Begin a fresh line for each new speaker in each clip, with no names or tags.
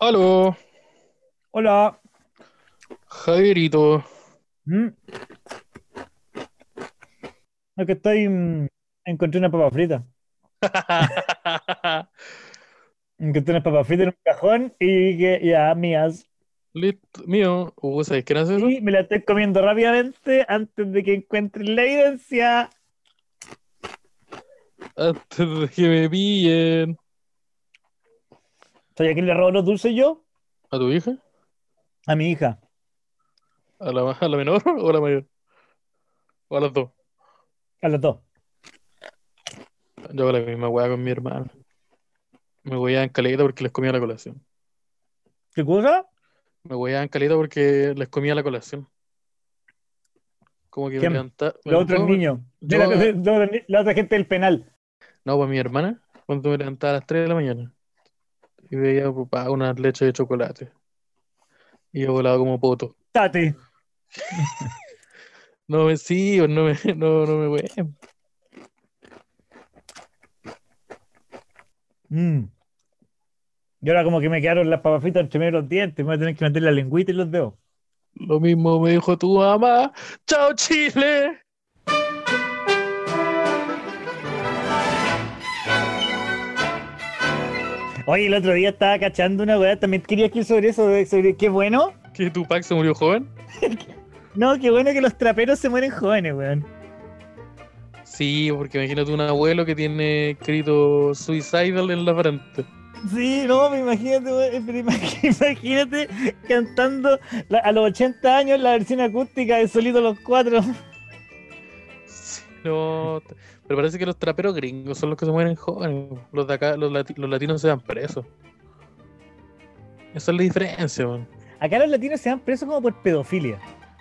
Aló,
Hola.
Javierito.
Mm. Es que estoy. mm, Encontré una papa frita. Encontré una papa frita en un cajón y que ya, mías.
Listo, mío. Uh, ¿sabes qué hace eso?
Y me la estoy comiendo rápidamente antes de que encuentre la evidencia.
Antes de que me pillen.
¿Soy a quién le robo los dulces yo?
¿A tu hija?
A mi hija.
¿A la, a la menor o a la mayor? ¿O a las dos?
A los dos.
Yo hago la misma weá con mi hermano. Me voy a caleta porque les comía la colación.
¿Qué cosa?
Me voy a caleta porque les comía la colación. Como que me levantaba.
Los otros niños. La, la otra gente del penal.
No, pues mi hermana, cuando me levantaba a las 3 de la mañana y veía papá unas leches de chocolate. Y yo volaba como poto.
Tati.
No me sí, no me, no, no me voy.
Mm. Y ahora como que me quedaron las papas fritas entre medio de los dientes. Me voy a tener que meter la lengüita y los dedos.
Lo mismo me dijo tu mamá. ¡Chao, Chile!
Oye, el otro día estaba cachando una weá. También quería escribir sobre eso. Sobre qué bueno.
¿Que Tupac se murió joven?
No, qué bueno que los traperos se mueren jóvenes, weón.
Sí, porque imagínate un abuelo que tiene escrito suicidal en la frente.
Sí, no, me imagínate, weón, pero imag- imagínate cantando a los 80 años la versión acústica de Solito los Cuatro.
Sí, no, pero parece que los traperos gringos son los que se mueren jóvenes. Los de acá, los, lati- los latinos se dan presos. Esa es la diferencia, man.
Acá los latinos se dan presos como por pedofilia.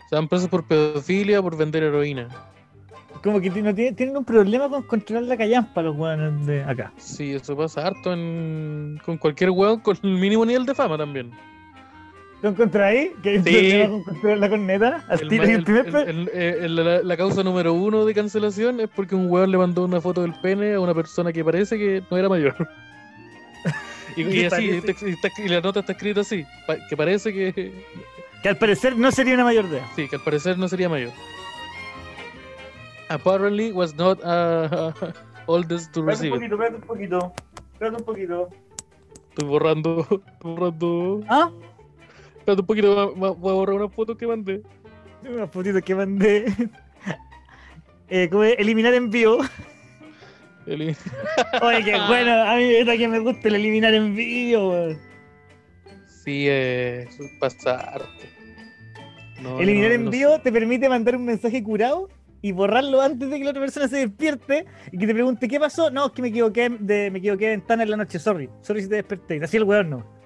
Se dan presos por pedofilia, por vender heroína.
Como que no tienen, tienen un problema con controlar la callampa los weones de acá.
Sí, eso pasa harto en, con cualquier hueón con el mínimo nivel de fama también.
¿Lo encontré ahí? ¿Que un
Sí.
con la corneta?
El
el
eh, el- la, la causa número uno de cancelación es porque un hueón le mandó una foto del pene a una persona que parece que no era mayor. Y, así, está- y la nota está escrita así, que parece que
Que al parecer no sería una mayor de edad.
sí, que al parecer no sería mayor. Apparently was not uh, oldest to receive it.
espérate un poquito. Espérate un poquito.
Estoy borrando, estoy borrando.
¿Ah?
Espérate un poquito, voy a borrar una foto que mandé.
Unas fotitos que mandé. Eh, ¿cómo es? eliminar envío. Oye, qué bueno. A mí es que me gusta el eliminar envío, weón.
Sí, eh, pasarte. No,
Eliminar
no, no
envío te permite mandar un mensaje curado y borrarlo antes de que la otra persona se despierte y que te pregunte qué pasó. No, es que me equivoqué de, me equivoqué de ventana en la noche, sorry. Sorry si te desperté. Así el weón no.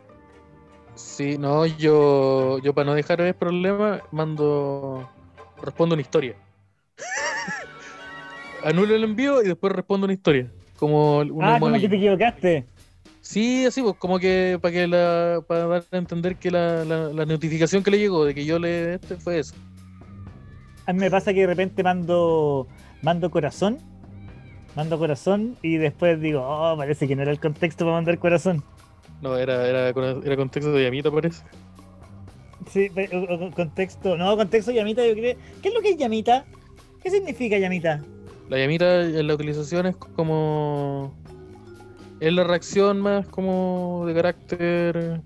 Sí, no, yo, yo para no dejar el problema, mando, respondo una historia. Anulo el envío y después respondo una historia. Como una
ah, como que te equivocaste.
Sí, así pues, como que para que la, para dar a entender que la, la, la notificación que le llegó de que yo le este fue eso.
A mí me pasa que de repente mando, mando corazón. Mando corazón y después digo, oh, parece que no era el contexto para mandar corazón.
No, era, era, era contexto de llamita, parece.
Sí, pe- o- o- contexto. No, contexto llamita, yo creo. ¿Qué es lo que es llamita? ¿Qué significa llamita?
La llamita en la utilización es como. Es la reacción más como de carácter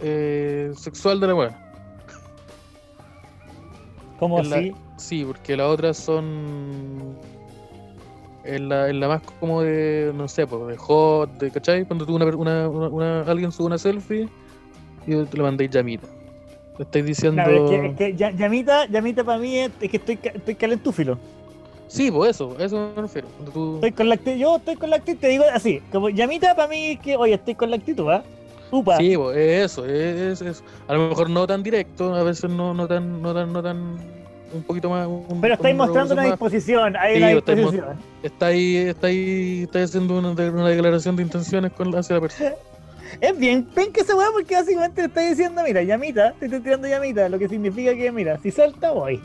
eh, sexual de la weá.
¿Cómo
la-
así?
Sí, porque las otras son. Es la, es la más como de, no sé, pues, de hot, de, ¿cachai? Cuando tú una, una, una- alguien sube una selfie y te le mandáis llamita. Le estáis diciendo.
Claro, es que, es que ya- llamita, llamita para mí es, es que estoy, estoy calentúfilo.
Sí, pues eso, eso me refiero. Cuando tú...
Estoy con la actitud, yo estoy con la actitud, te digo así, como llamita para mí es que, oye, estoy con la actitud, ¿ah? Upa.
Sí, pues, es eso, es, es eso. A lo mejor no tan directo, a veces no, no tan, no tan, no tan, un poquito más. un-
Pero estáis mostrando una
más-
disposición, hay
Sí,
una
estáis
disposición.
Está ahí, está ahí, está haciendo una, de- una declaración de intenciones con, hacia la persona.
Es bien, ven que esa weá porque básicamente le está diciendo, mira, llamita, te estoy tirando llamita, lo que significa que, mira, si salta, voy.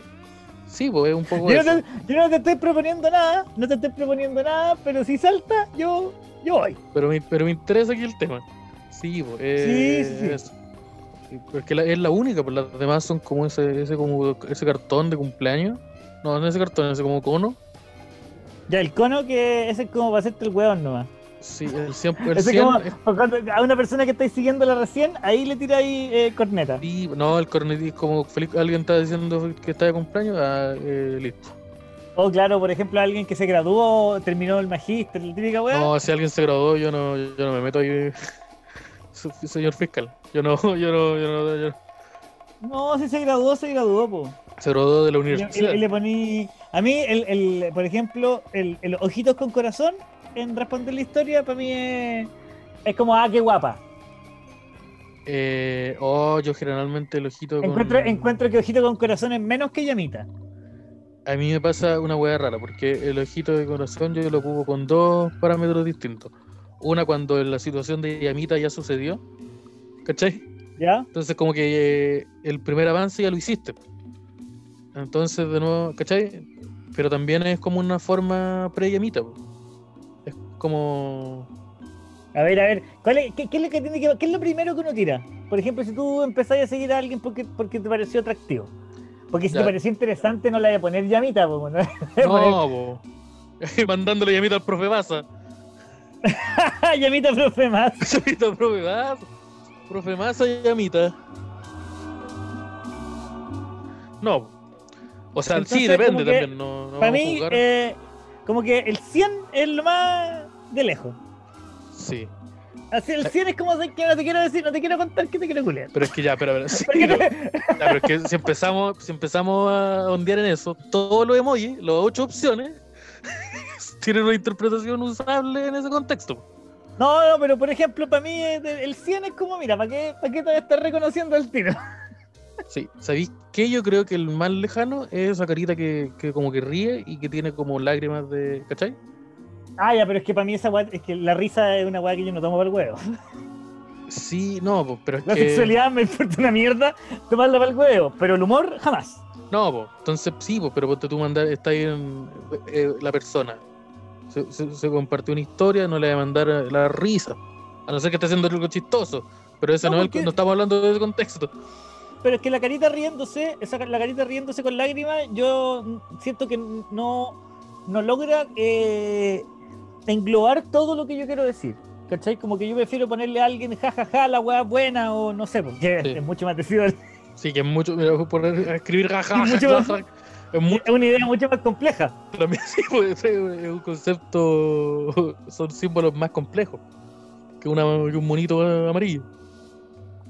Sí, pues es un poco
Yo
eso.
no, te, yo no te estoy proponiendo nada, no te estoy proponiendo nada, pero si salta, yo, yo voy.
Pero me, pero me interesa aquí el tema. Sí, po, eh,
Sí, sí, sí.
eso. Porque la- es la única, pues las demás son como ese, ese como ese cartón de cumpleaños. No, no ese cartón, ese como cono.
Ya, el cono que ese es como para hacerte el hueón nomás.
Sí, el 100, el
Ese
100
como,
es-
cuando- a una persona que estáis siguiéndola recién, ahí le tiráis eh, corneta.
sí, no, el cornetí es como feliz, alguien está diciendo que está de cumpleaños, ah, eh, listo.
O claro, por ejemplo, alguien que se graduó, terminó el magíster, la típica weá.
No, si alguien se graduó, yo no, yo no me meto ahí. Señor fiscal, yo no, yo no, yo no, yo no.
Si se graduó, se graduó, po.
Se graduó de la
Y
universidad.
y le poní. A mí, el, el, por ejemplo, el, el ojitos con corazón en responder la historia, para mí es, es como, ah, qué guapa.
Eh, oh, yo generalmente el ojito con...
Encuentro, encuentro que ojito con corazón es menos que llamita.
A mí me pasa una hueá rara, porque el ojito de corazón yo lo ocupo con dos parámetros distintos. Una cuando la situación de llamita ya sucedió, ¿cachai?
¿Ya?
Entonces como que eh, el primer avance ya lo hiciste. Entonces de nuevo, ¿cachai? Pero también es como una forma pre-llamita. Es como...
A ver, a ver, ¿cuál es, qué, qué es lo que tiene que, qué es lo primero que uno tira? Por ejemplo, si tú empezás a seguir a alguien porque, porque te pareció atractivo. Porque si
Ya.
te pareció interesante, no le voy a poner llamita, po, ¿no? Poner,
No. Mandándole llamita al profe Baza.
llamita, profe, más.
Llamita al profe Baza. Profe Maza llamita. No. po. O sea, sí, depende
que,
también. No, no
Para mí, eh, como que el 100 es lo más de lejos.
Sí.
Así el 100 es como no te quiero decir, no te quiero contar que te quiero culiar.
Pero es que ya, pero, pero, sí, no. Ya, pero es que si empezamos, si empezamos a ondear en eso, todos los emojis, las ocho opciones, tienen una interpretación usable en ese contexto.
No, no, pero por ejemplo, para mí eh, el 100 es como, mira, ¿para qué, para qué te voy a estar reconociendo el tiro?
Sí, ¿sabéis qué? Yo creo que el más lejano es esa carita que, que como que ríe y que tiene como lágrimas de. ¿Cachai?
Ah, ya, pero es que para mí esa weá, es que la risa es una weá que yo no tomo para el huevo.
Sí, no, pero es
La
que.
sexualidad me importa una mierda tomarla para el huevo, pero el humor jamás.
No, po, entonces sí, po, pero ponte tú mandar, está ahí en eh, la persona. Se, se- se compartió una historia, no le a mandar la risa. A no ser que esté haciendo algo chistoso. Pero ese
No,
no,
porque-
no estamos hablando de ese contexto.
Pero es que la carita riéndose, esa, la carita riéndose con lágrimas, yo siento que no, no logra eh, englobar todo lo que yo quiero decir. ¿Cachai? Como que yo prefiero ponerle a alguien jajaja, la weá buena o no sé, porque
Sí.
es mucho más decidido. Es
Sí, que es mucho. Mira, a escribir jaja,
Sí,
Es
una idea mucho más compleja.
también sí, pues, es un concepto. Son símbolos más complejos que, una, que un monito amarillo.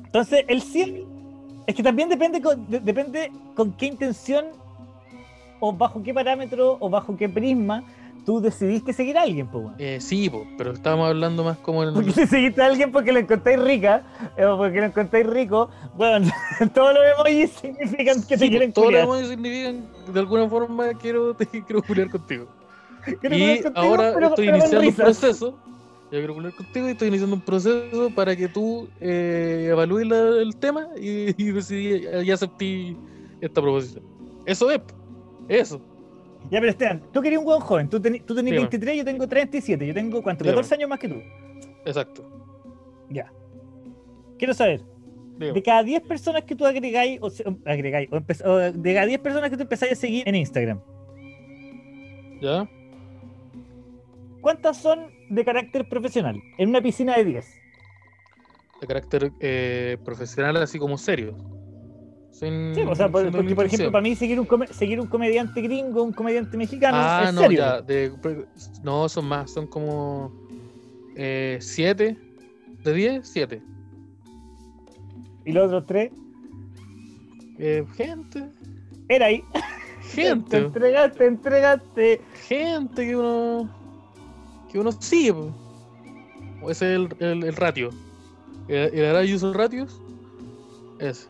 Entonces, el 100 es que también depende con, de- depende con qué intención o bajo qué parámetro o bajo qué prisma tú decidiste seguir a alguien, weón.
Eh, sí, po, pero estábamos hablando más como en.
Porque si seguiste a alguien porque lo encontráis rica eh, o porque lo encontráis rico, bueno, todos los emojis significan que te quieren
todos los emojis significan de alguna forma quiero, te quiero culiar contigo.
Quiero
y
contigo,
ahora
pero-
estoy
pero
iniciando un proceso. Yo quiero culiar contigo y estoy iniciando un proceso para que tú eh, evalúes la- el tema y, y decidí y acepté esta proposición. Eso es. Eso.
Ya, pero Esteban, tú querías un hueón joven, tú, teni- tú tenés
Dígame.
23, yo tengo 37, yo tengo, ¿cuánto?
Dígame.
14 años más que tú.
Exacto.
Ya. Quiero saber,
Dígame.
de cada 10 personas que tú agregáis, o, agregáis, o de cada 10 personas que tú empezáis a seguir en Instagram,
¿Ya?
¿cuántas son de carácter profesional? En una piscina de 10.
De carácter eh, profesional, así como serio. Sin-
Sí, o sea, por- porque por ejemplo, para mí seguir un, come- seguir un comediante gringo, un comediante mexicano,
Ah,
es
no,
serio.
ya. de- no, son más. Son como. 7. de 10, 7.
Y los otros tres,
Eh, gente.
era ahí. Te
Gente.
entregaste, entregaste.
gente que uno que uno sigue ese es el, el, el ratio el, el user ratios es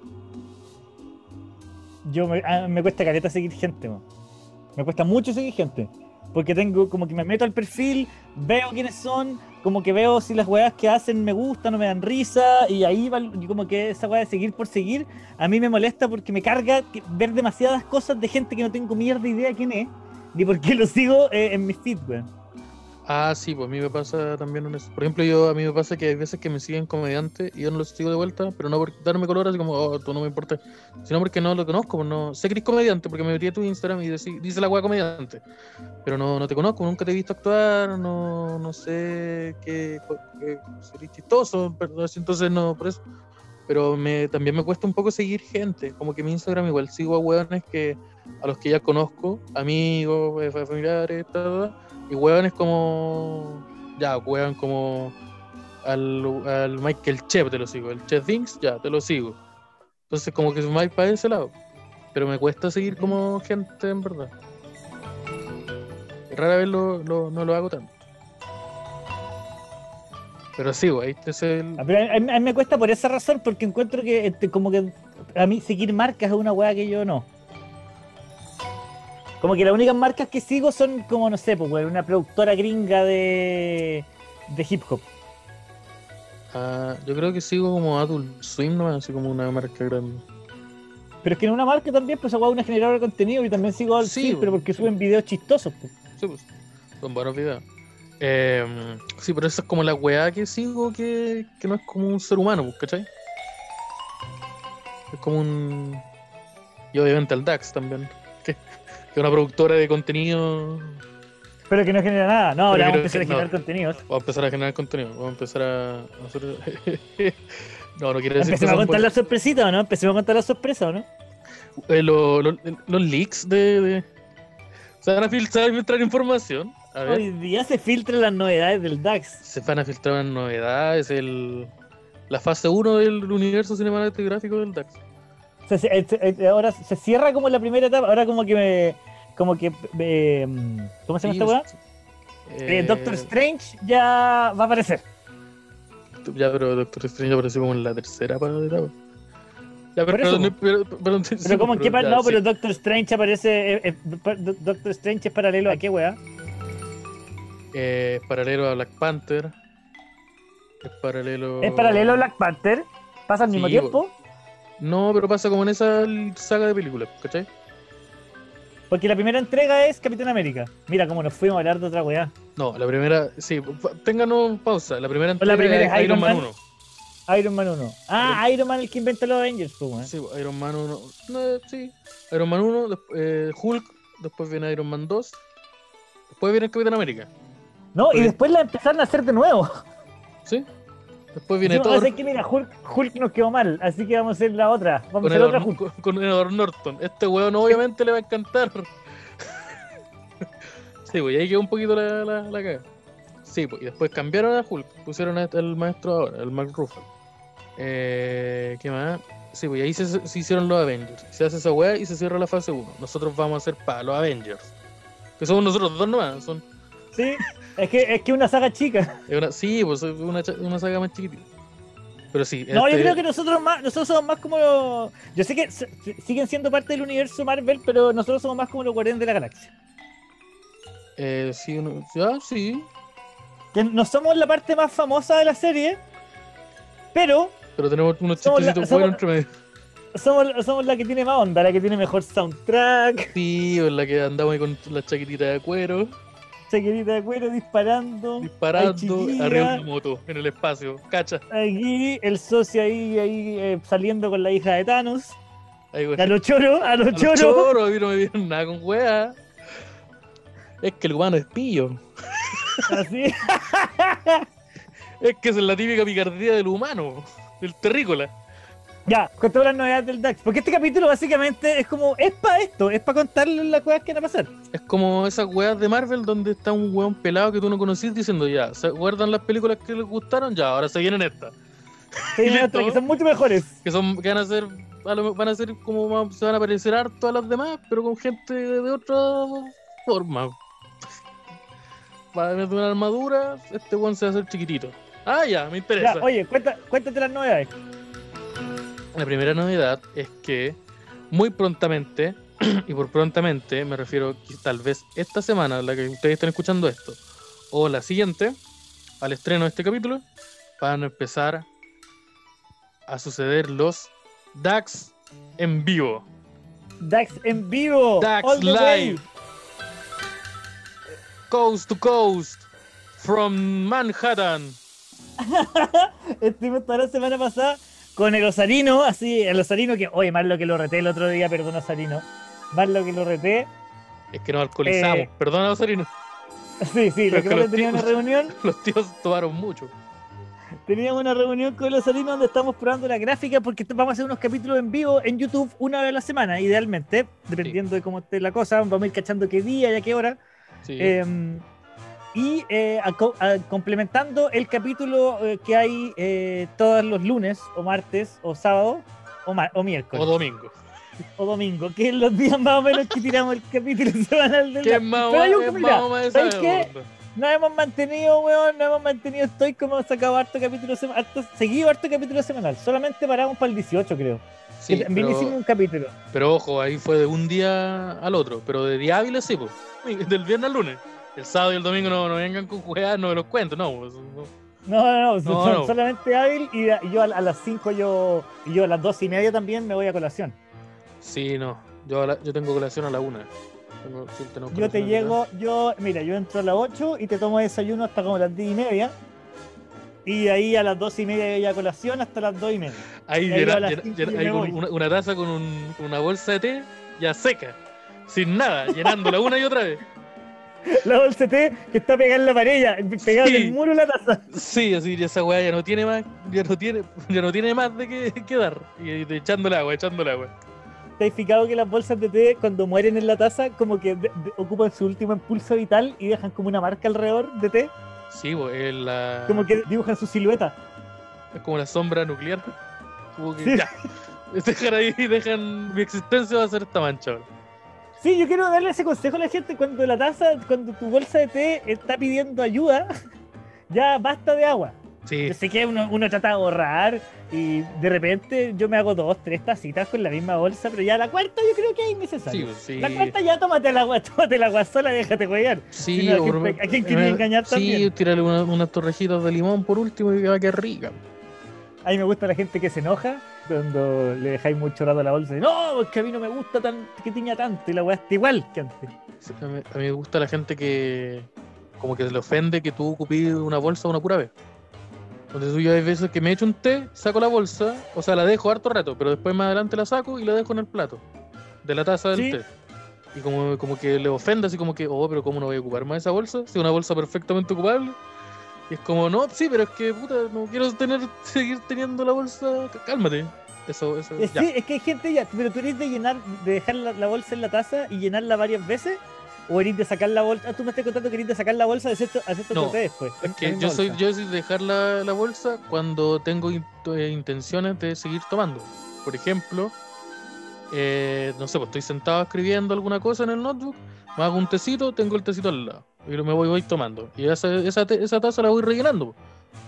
Yo me, ah, me cuesta careta seguir gente, me cuesta mucho seguir gente. Porque tengo como que me meto al perfil, veo quiénes son, como que veo si las weas que hacen me gustan o me dan risa, y ahí va, como que esa wea de seguir por seguir, a mí me molesta porque me carga ver demasiadas cosas de gente que no tengo mierda idea quién es, ni por qué lo sigo eh, en mi feed, weón.
Ah, sí, pues a mí me pasa también eso. Por ejemplo, yo a mí me pasa que hay veces que me siguen comediantes y yo no los sigo de vuelta, pero no por darme color así como, oh, tú no me importa, sino porque no lo conozco, pues no sé que eres comediante, porque me metí a tu Instagram y decí- dice la weá comediante, pero no, no te conozco, nunca te he visto actuar, no, no sé qué, que sería chistoso, así, entonces no, por eso. Pero me, también me cuesta un poco seguir gente, como que mi Instagram igual sigo a weones que, a los que ya conozco, amigos, eh, familiares, tal, y hueones como. Ya, hueón como. Al, al Michael Chef te lo sigo. El Chef Things, ya, te lo sigo. Entonces, como que es más para ese lado. Pero me cuesta seguir como gente en verdad. Rara vez lo, lo- no lo hago tanto. Pero sí, güey, este es el.
A mí me cuesta por esa razón, porque encuentro que este, como que a mí seguir marcas es una weá que yo no. Como que las únicas marcas que sigo son como, no sé, pues, una productora gringa de, de hip hop.
Ah, yo creo que sigo como Adult Swim, ¿no? Así como una marca grande.
Pero es que en una marca también, pues, es una generadora de contenido y también sigo al
Sí,
pero
weón.
porque suben videos chistosos. pues.
Sí, pues. Son buenos videos. Eh, sí, pero esa es como la weá que sigo que, que no es como un ser humano, pues, ¿cachai? Es como un. Y obviamente al DAX también. Es una productora de contenido.
Pero que no genera nada. No, ahora vamos a
que-
empezar a
no.
generar contenidos.
Vamos a empezar a generar contenido. Vamos a empezar a. no, no quiere decir que
Empecemos a contar la sorpresita, ¿o no? Empecemos a contar la sorpresa, ¿o no?
Eh, lo- lo- los leaks de. de... Se van a filtrar, filtrar información. A ver.
Hoy día se filtran las novedades del DAX.
se van a filtrar unas novedades, el, la fase 1 del universo cinematográfico del DAX.
Se- se- eh, eh, ahora se cierra como la primera etapa. Ahora como que me. Como que. eh, ¿Cómo se llama esta weá? Eh,
Eh,
Doctor Strange ya va a aparecer.
Ya, pero Doctor Strange apareció como en la tercera etapa. Ya, pero,
eso,
pero, pero, pero- sí,
Pero como en qué par-
ya,
No,
sí.
pero Doctor Strange aparece. eh, eh, pa- Do- Doctor Strange es paralelo a qué weá.
Eh, es paralelo a Black Panther. Es paralelo.
Es paralelo a Black Panther. Pasa al mismo tiempo.
No, pero pasa como en esa saga de películas, ¿cachai?
Porque la primera entrega es Capitán América. Mira cómo nos fuimos a hablar de otra weá.
No, la primera, sí, ténganos pausa. La primera
Pues la
entrega
primera es Iron Man.
1.
Iron Man 1. Ah, Iron Man el que inventa los Avengers, pues, weón.
Sí, Iron Man 1. No, sí. Iron Man 1, desp- eh, Hulk, después viene Iron Man 2, después viene Capitán América.
No, y
Oye.
después la empezaron a hacer de nuevo.
¿Sí? Después viene
Dijimos,
Thor
"Ah, sé que mira, Hulk, Hulk nos quedó mal, así que vamos a hacer la otra. Vamos
con
a hacer otra Hulk.
con, con Edward Norton. Este weón obviamente le va a encantar. sí, pues ahí quedó un poquito la, la, la caga. Sí, pues y después cambiaron a Hulk, pusieron este- al maestro ahora, el Mark Ruffalo. Eh, ¿Qué más? Sí, pues ahí se, se hicieron los Avengers. Se hace esa weá y se cierra la fase 1. Nosotros vamos a hacer para los Avengers. Que somos nosotros dos nomás. Son,
Sí, es que es que una saga chica.
una- sí, pues es una, una saga más chiquitita. Pero sí.
No, yo
este-
creo que nosotros más, nosotros somos más como los- Yo sé que siguen siendo parte del universo Marvel, pero nosotros somos más como los Guardianes de la Galaxia.
eh, sí, uno- ya, sí.
Que no somos la parte más famosa de la serie, pero
Pero tenemos unos chistecitos buenos entre medio.
somos, somos la que tiene más onda, la que tiene mejor soundtrack,
Sí, en la que andamos ahí con la chaquetita de cuero,
chaquetita de cuero disparando.
disparando arriba de una moto en el espacio. Cacha.
Aquí el socio ahí, ahí eh, saliendo con la hija de Thanos.
Ahí.
A los choros, a los
A los
choros.
a mí no me dieron nada con wea. Es que el humano es pillo.
Así.
Es que es la típica picardía del humano, del terrícola.
Ya, con todas las novedades del DAX. Porque este capítulo básicamente es como, es para esto, es para contarles las cosas que van a pasar.
Es como esas weas de Marvel donde está un weón pelado que tú no conocís diciendo ya, ¿se acuerdan las películas que les gustaron? Ya, ahora se vienen estas. Listo.
otras que son mucho mejores.
Que son, que van a ser, van a ser como, se van a parecer harto a las demás, pero con gente de otra forma. Va a tener una armadura, este weón se va a hacer chiquitito. Ah, ya, me interesa.
Ya, oye, cuenta, cuéntate las novedades.
La primera novedad es que muy prontamente, y por prontamente me refiero que tal vez esta semana, la que ustedes estén escuchando esto, o la siguiente, al estreno de este capítulo, van a empezar a suceder los DAX en vivo.
DAX en vivo.
DAX live. Coast to coast. from Manhattan.
Estuvimos toda la semana pasada con el Osarino, así, el Osarino que, oye, más lo que lo reté el otro día, perdón, Osarino. Más lo que lo reté.
Es que nos alcoholizamos.
Eh,
Perdona, Osarino.
Sí, sí, lo que
que los
tenía
tíos-
una reunión,
Los tíos tomaron mucho.
teníamos una reunión con los Osarino donde estamos probando la gráfica porque vamos a hacer unos capítulos en vivo en YouTube una vez a la semana, idealmente, dependiendo de cómo esté la cosa, vamos a ir cachando qué día y a qué hora.
Sí.
Eh, y eh, a co- a- complementando el capítulo eh, que hay eh, todos los lunes, o martes, o sábado, o, miércoles,
o domingo.
o domingo, que es los días más o menos que tiramos el capítulo semanal del
¿Qué
Dark.
más
Pero hay un- ¿sabes qué? Nos hemos mantenido, weón, nos hemos mantenido, estoy como hemos sacado harto capítulo semanal, seguido harto capítulo semanal, solamente paramos para el 18 creo.
Sí, pero,
hicimos un capítulo.
pero ojo, ahí fue de un día al otro. Pero de día hábiles sí, pues. Del viernes al lunes. El sábado y el domingo no, no vengan con juegas, no me los cuento, no. pues, no.
No, no, no,
No,
son
no.
solamente hábil y, a- y yo a, a las 5 yo, y yo a las 2 y media también me voy a colación.
Sí, no. Yo, a la- yo tengo colación a la una. Tengo- sí, tenemos
Yo te
a la
llego, yo, mira, yo entro a las 8 y te tomo desayuno hasta como las 10 y media. Y de ahí a las 2 y media yo ya colación hasta las 2 y media.
Ahí
ahí
llena-
a
llena- con
voy.
una, una taza con, un- con una bolsa de té ya seca. Sin nada, llenándola una y otra vez.
La bolsa de té que está pegada en la pared, pegada en
Sí.
el muro la taza.
Sí, así esa weá ya no tiene más, ya no tiene, ya no tiene más de que, que dar. Y, y echándole agua, echándole agua.
¿Te has fijado que las bolsas de té cuando mueren en la taza como que de- de- ocupan su último impulso vital y dejan como una marca alrededor de té?
Sí, la.
Como que dibujan su silueta.
Es como la sombra nuclear. Como que
Sí.
ya. Dejan ahí, dejan. Mi existencia va a ser esta mancha. ahora.
Sí, yo quiero darle ese consejo a la gente cuando la taza, cuando tu bolsa de té está pidiendo ayuda, ya basta de agua.
Sí,
Yo sé que uno, uno trata de ahorrar y de repente yo me hago dos, tres tacitas con la misma bolsa, pero ya la cuarta yo creo que es
sí,
innecesario.
pues, sí.
La cuarta ya tómate el agua, tómate el agua sola, déjate jugar.
Sí,
Si no, ¿a pe- a
eh,
engañar
Sí,
también?
tírale una- unas torrejitas de limón por último y va a quedar rica.
A mí me gusta la gente que se enoja cuando le dejáis mucho rato a la bolsa. y, No, es que a mí no me gusta tan, que tiña tanto y la weá está igual que antes.
Sí, A mí, a mí me gusta la gente que. Como que se le ofende que tú ocupes una bolsa una pura vez. Entonces yo hay veces que me echo un té, saco la bolsa, o sea, la dejo harto rato, pero después más adelante la saco y la dejo en el plato de la taza del
Sí.
té. Y como, como que le ofende, así como que, oh, pero ¿cómo no voy a ocupar más esa bolsa? Si es una bolsa perfectamente ocupable. Y es como, no, sí, pero es que, puta, no quiero tener, seguir teniendo la bolsa. Cálmate. Eso, eso, ya.
Sí, es que hay gente ya, pero tú eres de llenar, de dejar la, la bolsa en la taza y llenarla varias veces, o eres de sacar la bolsa. Ah, tú me estás contando que eres de sacar la bolsa de hacer esto, hacer esto
No,
después.
Es que yo soy, yo soy de dejar la, la bolsa cuando tengo in- eh, intenciones de seguir tomando. Por ejemplo, eh, no sé, pues estoy sentado escribiendo alguna cosa en el notebook, me hago un tecito, tengo el tecito al lado y me voy, voy tomando. Y esa, esa, taza la voy rellenando.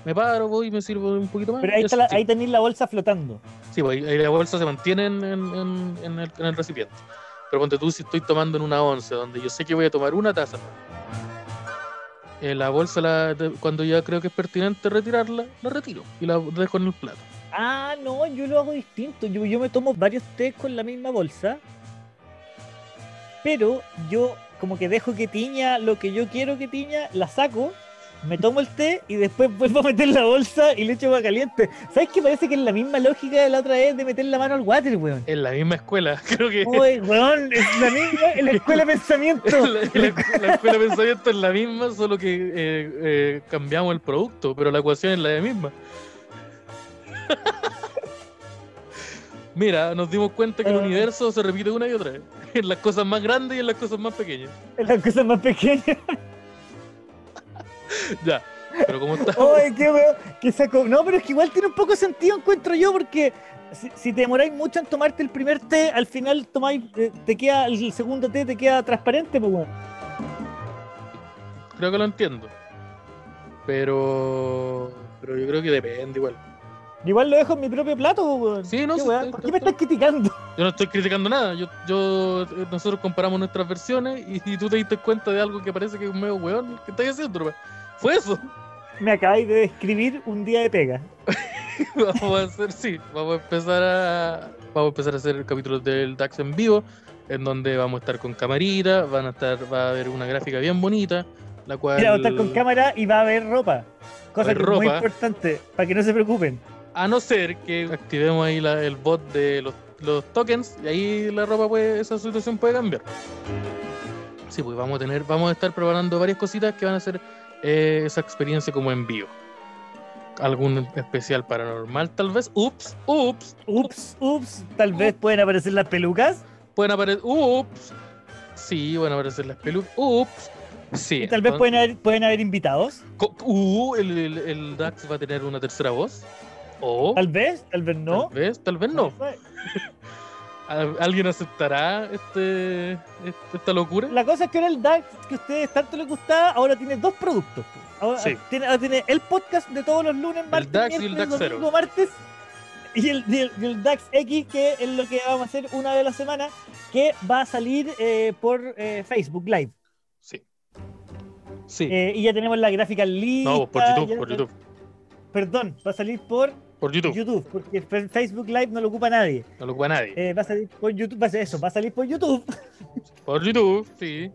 Me paro, voy y me sirvo un poquito más.
Pero ahí, está la- ahí tenéis la bolsa flotando.
Sí, pues ahí, la bolsa se mantiene en, en- en- en el, en el recipiente. Pero ponte tú si estoy tomando en una once, donde yo sé que voy a tomar una taza. eh, la bolsa, la, de- cuando ya creo que es pertinente retirarla, la retiro y la dejo en el plato.
Ah, no, yo lo hago distinto. Yo, yo me tomo varios té con la misma bolsa, pero yo como que dejo que tiña lo que yo quiero que tiña, la saco, me tomo el té y después vuelvo a meter la bolsa y le echo agua caliente. ¿Sabes qué? Parece que es la misma lógica de la otra vez de meter la mano al water, weón.
En la misma escuela, creo que.
Uy, weón, es la misma, en la escuela de pensamiento.
La, la- la escuela de pensamiento es la misma, solo que eh, eh, cambiamos el producto, pero la ecuación es la misma. Mira, nos dimos cuenta que el
Ah.
universo se repite una y otra vez. En las cosas más grandes y en las cosas más pequeñas.
Es la cosa más pequeña.
Ya. Pero como está.
Oye, qué weón, que saco. No, pero es que igual tiene un poco de sentido, encuentro yo, porque si, si te demoráis mucho en tomarte el primer té, al final tomáis, eh, te queda, el segundo té te queda transparente, pues weón.
Creo que lo entiendo. Pero. Pero yo creo que depende igual.
Igual lo dejo en mi propio plato, weón.
Sí, no,
¿Qué
sí,
weón? ¿Por qué me estás criticando?
Yo no estoy criticando nada. Yo, yo, eh, nosotros comparamos nuestras versiones y, y tú te diste cuenta de algo que parece que es un medio weón. ¿Qué estás haciendo? hermano? Fue eso.
Me acabáis de describir un día de pega.
vamos a hacer, sí, vamos a empezar a. Vamos a empezar a hacer capítulos del DAX en vivo, en donde vamos a estar con camarita, van a estar, va a haber una gráfica bien bonita, la cual...
Mira, va a estar con cámara y va a haber ropa. Cosa
haber
que es muy
ropa.
importante, para que no se preocupen.
A no ser que activemos ahí la- el bot de los, los tokens y ahí la ropa puede, esa situación puede cambiar. Sí, pues vamos a tener, vamos a estar preparando varias cositas que van a ser eh, esa experiencia como en vivo. Algún especial paranormal, tal vez. Ups, ups.
Ups, ups, tal vez pueden aparecer las pelucas.
Pueden aparecer. Ups. Sí, a aparecer las pelucas. Ups. Sí.
Y tal vez pueden haber, pueden haber invitados.
Uh, el, el- el Dax va a tener una tercera voz. O.
Tal vez, tal vez no.
Tal vez, tal vez no.
sabe.
¿Al- ¿Alguien aceptará este, este- esta locura?
La cosa es que ahora el DAX que a ustedes tanto les gustaba, ahora tiene dos productos. Ahora
Sí.
tiene, ahora tiene el podcast de todos los lunes, martes,
DAX y el DAX
domingo, martes. Y el, y el- y el DAX X, que es lo que vamos a hacer una vez a la semana, que va a salir eh, por eh, Facebook Live.
Sí. Sí.
Eh, y ya tenemos la gráfica lista.
no, por YouTube, por YouTube.
Perdón, va a salir por
Por YouTube.
YouTube, porque Facebook Live no lo ocupa nadie.
No lo ocupa nadie.
Eh, va a salir por YouTube, va a ser eso, va a salir por YouTube.
Por YouTube, sí.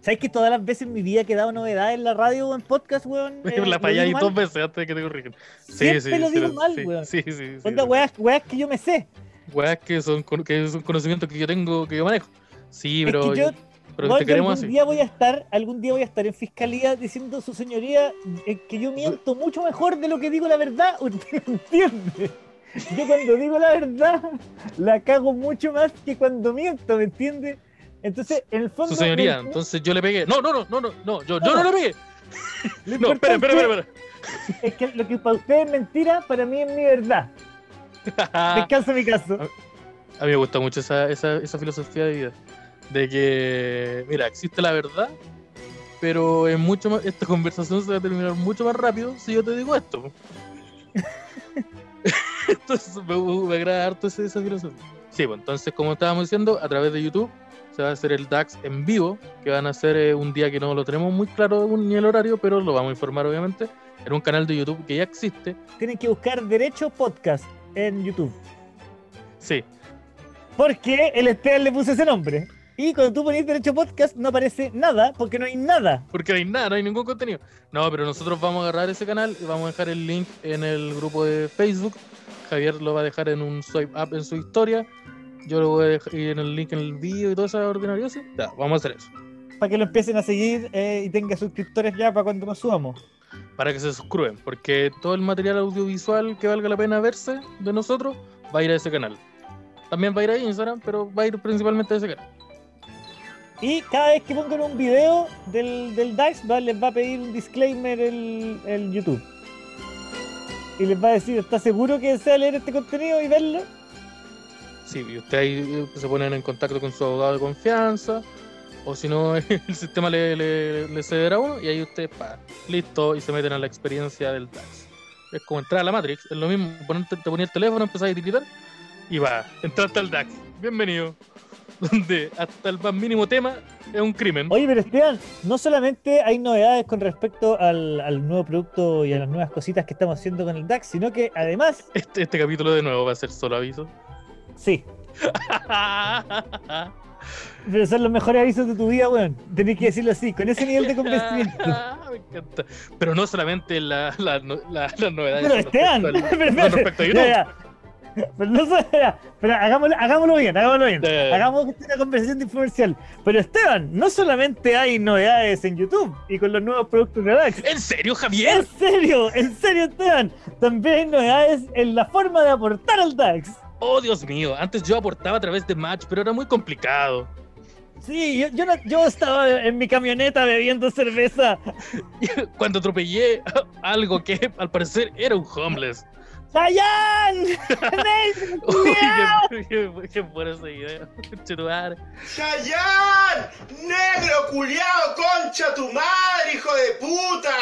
¿Sabes que todas las veces en mi vida he dado novedades en la radio o en podcast, weón? eh,
la
digo
dos veces antes de que te corrijan. Sí,
Siempre
sí,
lo
sí,
digo
sí,
mal,
sí,
weón.
Sí, sí, sí.
Onda,
sí.
weas, weas que yo me sé.
Weas que son, que son conocimientos que yo tengo, que yo manejo. Sí,
es que yo,
pero
weón,
te queremos
algún
así.
día voy a estar, algún día voy a estar en fiscalía diciendo su señoría eh, que yo miento mucho mejor de lo que digo la verdad. ¿Usted me entiende? Yo cuando digo la verdad la cago mucho más que cuando miento, ¿me entiende? Entonces, en el fondo.
Su señoría,
lo-
entonces yo le pegué. No, no, no, no, no, no, yo, yo no le pegué. No, espera, espera, espera,
Es que lo que para usted es mentira, para mí es mi verdad. Descansa mi caso.
A mí me gusta mucho esa, esa, esa filosofía de vida. De que, mira, existe la verdad, pero es mucho más, esta conversación se va a terminar mucho más rápido si yo te digo esto. entonces me, me agrada harto ese- esa filosofía. Sí, pues entonces, como estábamos diciendo, a través de YouTube se va a hacer el DAX en vivo, que van a ser eh, un día que no lo tenemos muy claro ni el horario, pero lo vamos a informar obviamente, en un canal de YouTube que ya existe.
Tienen que buscar Derecho Podcast en YouTube.
Sí,
Porque el Esteban le puso ese nombre. Y cuando tú pones Derecho Podcast no aparece nada, porque no hay nada.
Porque no hay nada, no hay ningún contenido. No, pero nosotros vamos a agarrar ese canal y vamos a dejar el link en el grupo de Facebook. Javier lo va a dejar en un swipe up en su historia. Yo lo voy a dejar en el link en el vídeo y toda esa ordinaria. Ya, vamos a hacer eso.
Para que lo empiecen a seguir eh, y tenga suscriptores ya para cuando nos subamos.
Para que se suscriban. Porque todo el material audiovisual que valga la pena verse de nosotros va a ir a ese canal. También va a ir a Instagram, pero va a ir principalmente a ese canal.
Y cada vez que pongan un video del, del va- les va a pedir un disclaimer el, el YouTube. Y les va a decir, ¿está seguro que desea leer este contenido y verlo?
Sí, y ustedes eh, se ponen en contacto con su abogado de confianza, o si no, el sistema le, le, le cederá uno, y ahí ustedes, pa, listo, y se meten a la experiencia del DAX. Es como entrar a la Matrix, es lo mismo, ponerte, te ponía el teléfono, empezás a tiritar, y va, entraste al DAX, bienvenido. Donde hasta el más mínimo tema es un crimen.
Oye, pero Esteban, no solamente hay novedades con respecto al, al nuevo producto y a las nuevas cositas que estamos haciendo con el DAX, sino que además,
Este, este capítulo de nuevo va a ser solo aviso.
sí, pero son los mejores avisos de tu vida, weón. Tenés que decirlo así, con ese nivel de convencimiento.
Me encanta. Pero no solamente la, la, la- las novedades.
Pero Esteban,
al-
pero,
con
pero-
respecto a
ya,
YouTube.
ya. Pero no sé, pero hagámoslo, hagámoslo bien, hagámoslo bien.
Ya.
Hagamos una conversación comercial. Pero Esteban, no solamente hay novedades en YouTube y con los nuevos productos de DAX.
¿En serio, Javier?
En serio, en serio, Esteban. También hay novedades en la forma de aportar al DAX.
Oh, Dios mío. Antes yo aportaba a través de Match, pero era muy complicado.
Sí, yo, yo, no- yo estaba en mi camioneta bebiendo cerveza.
Cuando atropellé algo que al parecer era un homeless.
¡Chayanne!
Uy, qué. Chetumare.
¡Chayán! ¡Negro culiao, concha tu madre, hijo de puta!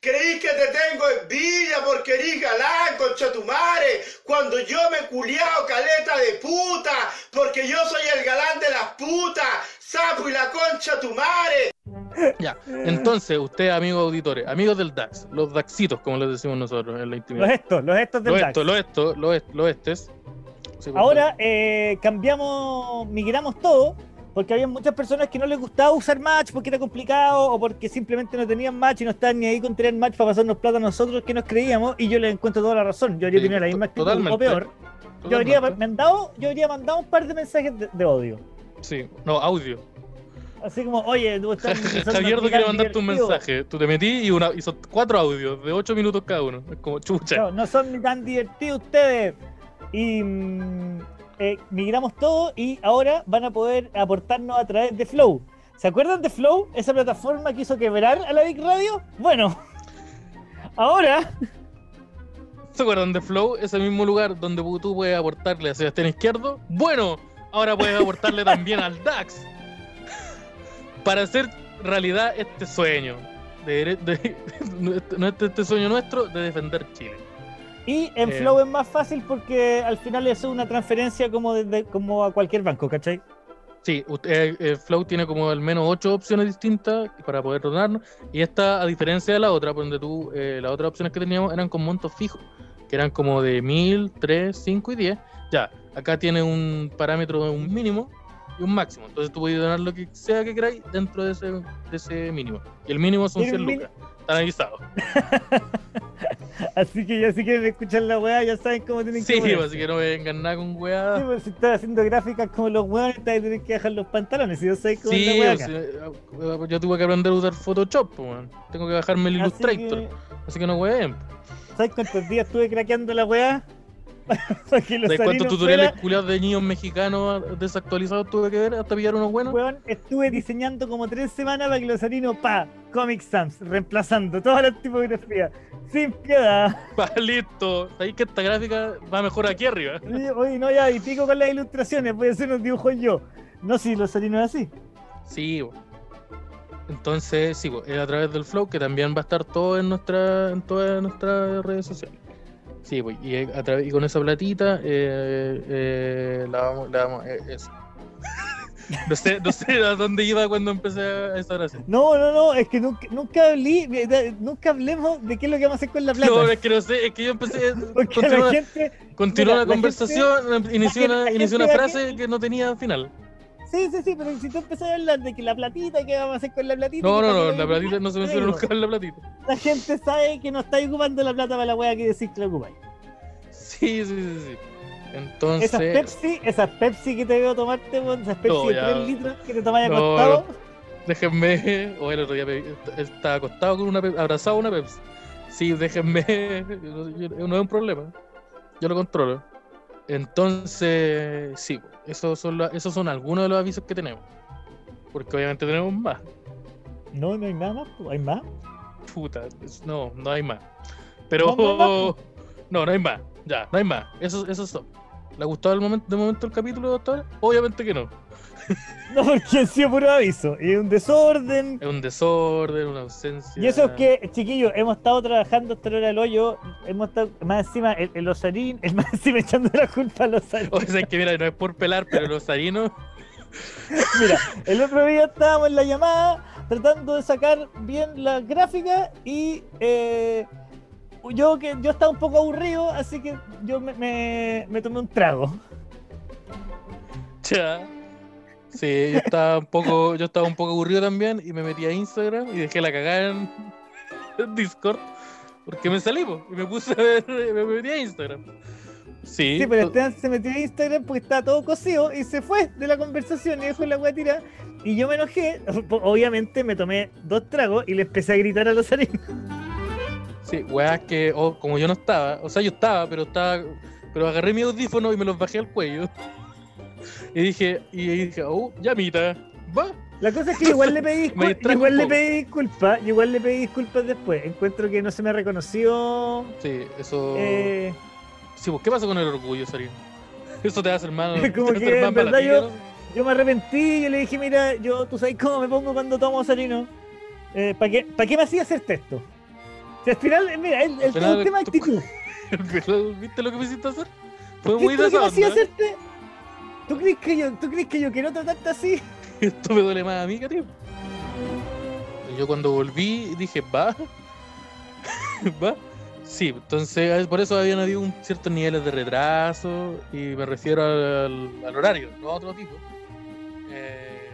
Creí que te tengo envidia porque eres galán, concha tu madre, cuando yo me culiao caleta de puta, porque yo soy el galán de las putas, sapo y la concha tu madre.
Ya. Entonces, ustedes, amigos auditores, amigos del DAX, los DAXitos, como les decimos nosotros en la
Los
intimidad.
estos, los estos del
Los
DAX.
estos, los estos, los est- los estes. Sí,
Ahora eh, cambiamos, migramos todo porque había muchas personas que no les gustaba usar match porque era complicado o porque simplemente no tenían match y no estaban ni ahí con tener match para pasarnos plata a nosotros que nos creíamos y yo les encuentro toda la razón. Yo habría
Sí,
tenido la misma actitud o peor. Yo habría, mandado, yo habría mandado un par de mensajes de, de odio.
Sí, no, audio.
Así como, oye, tú estás
Javier
a
no quiere
explicar
mandarte un mensaje. Tú te metí y una, hizo cuatro audios de ocho minutos cada uno. Es como chucha.
No, no son ni tan divertidos ustedes. Y mm, eh, migramos todo y ahora van a poder aportarnos a través de Flow. ¿Se acuerdan de Flow? Esa plataforma que hizo quebrar a la Big Radio. Bueno, ahora
¿Se acuerdan de Flow? Ese mismo lugar donde tú puedes aportarle a Sebastián Izquierdo. Bueno, ahora puedes aportarle también al DAX. Para hacer realidad este sueño. De, de- no este, este sueño nuestro de defender Chile.
Y en
Eh.
Flow es más fácil porque al final es una transferencia como, desde, como a cualquier banco, ¿cachai?
Sí, usted- eh, eh, Flow tiene como al menos ocho opciones distintas para poder donarnos. Y esta, a diferencia de la otra, donde tú, eh, las otras opciones que teníamos eran con montos fijos, que eran como de 1000, 3, 5 y 10. Ya, acá tiene un parámetro de un mínimo y un máximo. Entonces tú puedes donar lo que sea que queráis dentro de ese, de ese mínimo. Y el mínimo son
Tiene
100
un min-
lucas. Están avisados.
Así que ya si quieren escuchar la weá, ya saben cómo tienen
Sí,
que ponerse.
así que no me vengan nada con
Sí,
weá.
pues si estás haciendo gráficas como los weones, te tienes que dejar los pantalones. Y yo sé cómo es
Sí,
la weá acá.
yo tuve que aprender a usar Photoshop, pues, weón. Tengo que bajarme el
Así
Illustrator.
que,
Así que no ween.
¿Sabes cuántos días estuve craqueando la weá?
¿Sabes cuántos tutoriales
fuera-
culiados de niños mexicanos desactualizados tuve que ver hasta pillar unos buenos?
Weón, estuve diseñando como tres semanas para que los salinos, pa, Comic Sans, reemplazando todas las tipografías, sin piedad.
Pa, listo. Sabéis que esta gráfica va mejor aquí arriba.
Oye, no, ya, y pico con las ilustraciones, voy a hacer unos dibujos yo. No, si los salinos es así.
Sí. Entonces, sí, es a través del Flow que también va a estar todo en nuestra, en todas nuestras redes sociales. Sí, bo, y, eh, a y con esa platita eh, eh, la vamos, la vamos eh, eso. no sé, no sé a dónde iba cuando empecé a esa oración.
No, no, no, es que nunca, nunca hablé, nunca hablemos de qué es lo que vamos a hacer con la plata.
No, es que no sé, es que yo empecé. Continuó-
la gente,
Continuó
Mira,
la
la
conversación, inició
la
una, inició una
de
frase que no tenía final.
Sí, sí, sí, pero si tú empezás a hablar de que la platita, qué vamos a hacer con la platita.
No, no, no, la platita no se menciona nunca en la platita.
La gente sabe que no estáis ocupando la plata para la wea que decís que la ocupáis.
Sí, sí, sí, sí.
Esas
Entonces,
Pepsi, esas Pepsi que te veo tomarte, esas Pepsi
No,
de
ya.
3 litros que te tomáis
No,
acostado.
déjenme. O el otro día estaba acostado con una Pepsi, abrazado a una Pepsi. Sí, déjenme. No es un problema. Yo lo controlo. Entonces, sí, esos son, la- esos son algunos de los avisos que tenemos. Porque obviamente tenemos más.
No, no hay nada más, hay más.
Puta, no, no hay más. Pero.
No, no hay más,
No, no hay más. Ya, no hay más. Esos, esos son. ¿Le ha gustado el momento, de momento el capítulo, doctor? Obviamente que no.
No, porque ha sido puro aviso. Y un desorden.
Es un desorden, una ausencia.
Y eso es que, chiquillos, hemos estado trabajando hasta la hora del hoyo. Hemos estado, más encima, el, el Osarín, el más encima echando la culpa al Osarín.
O sea, es que mira, no es por pelar, pero los harinos.
Mira, el otro día estábamos en la llamada tratando de sacar bien la gráfica y eh, yo que yo estaba un poco aburrido, así que yo me, me- me tomé un trago.
Ya. Sí, yo estaba un poco, yo estaba un poco aburrido también y me metí a Instagram y dejé la cagada en, en Discord porque me salí po, y me puse a ver, me metí a Instagram. Sí,
Sí, pero Esteban se metió a Instagram porque estaba todo cocido y se fue de la conversación y dejó la weá tirada. Y yo me enojé, obviamente me tomé dos tragos y le empecé a gritar a los harinos.
Sí, weas que oh, como yo no estaba, o sea, yo estaba, pero estaba, pero agarré mi audífono y me los bajé al cuello. Y dije, y dije, oh, llamita, va.
La cosa es que igual le pedí,
Me
discul-
distrajo
igual le pedí disculpas, igual le pedí disculpas después. Encuentro que no se me reconoció.
Sí, eso.
eh,
Sí, pues, ¿qué pasa con el orgullo, Sarín? Eso te hace mal.
Como que,
mal
en verdad, yo-
¿no?
yo me arrepentí, yo le dije, mira, yo, tú sabes cómo me pongo cuando tomo salino. Eh, ¿Para qué, ¿Para qué me hacía hacerte esto? Si al final, eh, mira, el, el,
Al final,
el tema de actitud.
¿Viste lo que me hiciste hacer? Fue muy
¿Viste
de onda.
hacerte? ¿Tú crees que yo, tú crees que yo quiero tratarte así?
Esto me duele más a mí que a ti. Y Yo cuando volví dije, va. va. Sí, entonces por eso habían habido un ciertos niveles de retraso y me refiero al, al horario, no a otro tipo. Eh,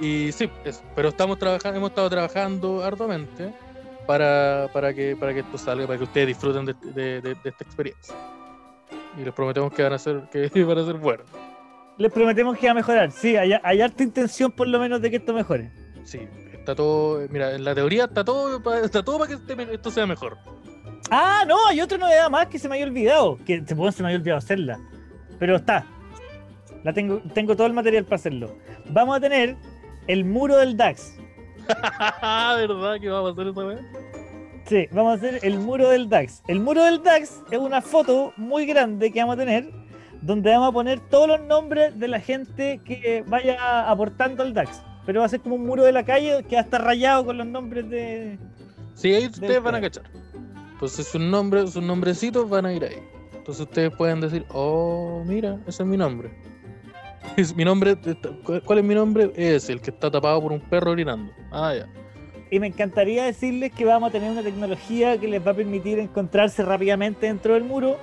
Y sí, eso. Pero estamos trabajando, hemos estado trabajando arduamente para, para, que, para que esto salga, para que ustedes disfruten de, de- de- de esta experiencia. Y les prometemos que van a ser, que van a ser buenos.
Les prometemos que va a mejorar. Sí, hay, hay harta intención por lo menos de que esto mejore.
Sí, está todo. Mira, en la teoría está todo está todo para que este esto sea mejor.
Ah, no, hay otra novedad más que se me había olvidado. Que se, bueno, se me había olvidado hacerla. Pero está. La tengo, tengo todo el material para hacerlo. Vamos a tener el muro del DAX.
¿Verdad que vamos a hacer esa weá?
Sí, vamos a hacer el muro del DAX. El muro del DAX es una foto muy grande que vamos a tener donde vamos a poner todos los nombres de la gente que vaya aportando al DAX. Pero va a ser como un muro de la calle que va a estar rayado con los nombres de...
Sí, ahí ustedes van a cachar. Entonces sus nombres, sus nombrecitos van a ir ahí. Entonces ustedes pueden decir, oh, mira, ese es mi nombre. Es mi nombre, ¿cu- ¿cuál es mi nombre? Es el que está tapado por un perro orinando. Ah, ya.
Y me encantaría decirles que vamos a tener una tecnología que les va a permitir encontrarse rápidamente dentro del muro,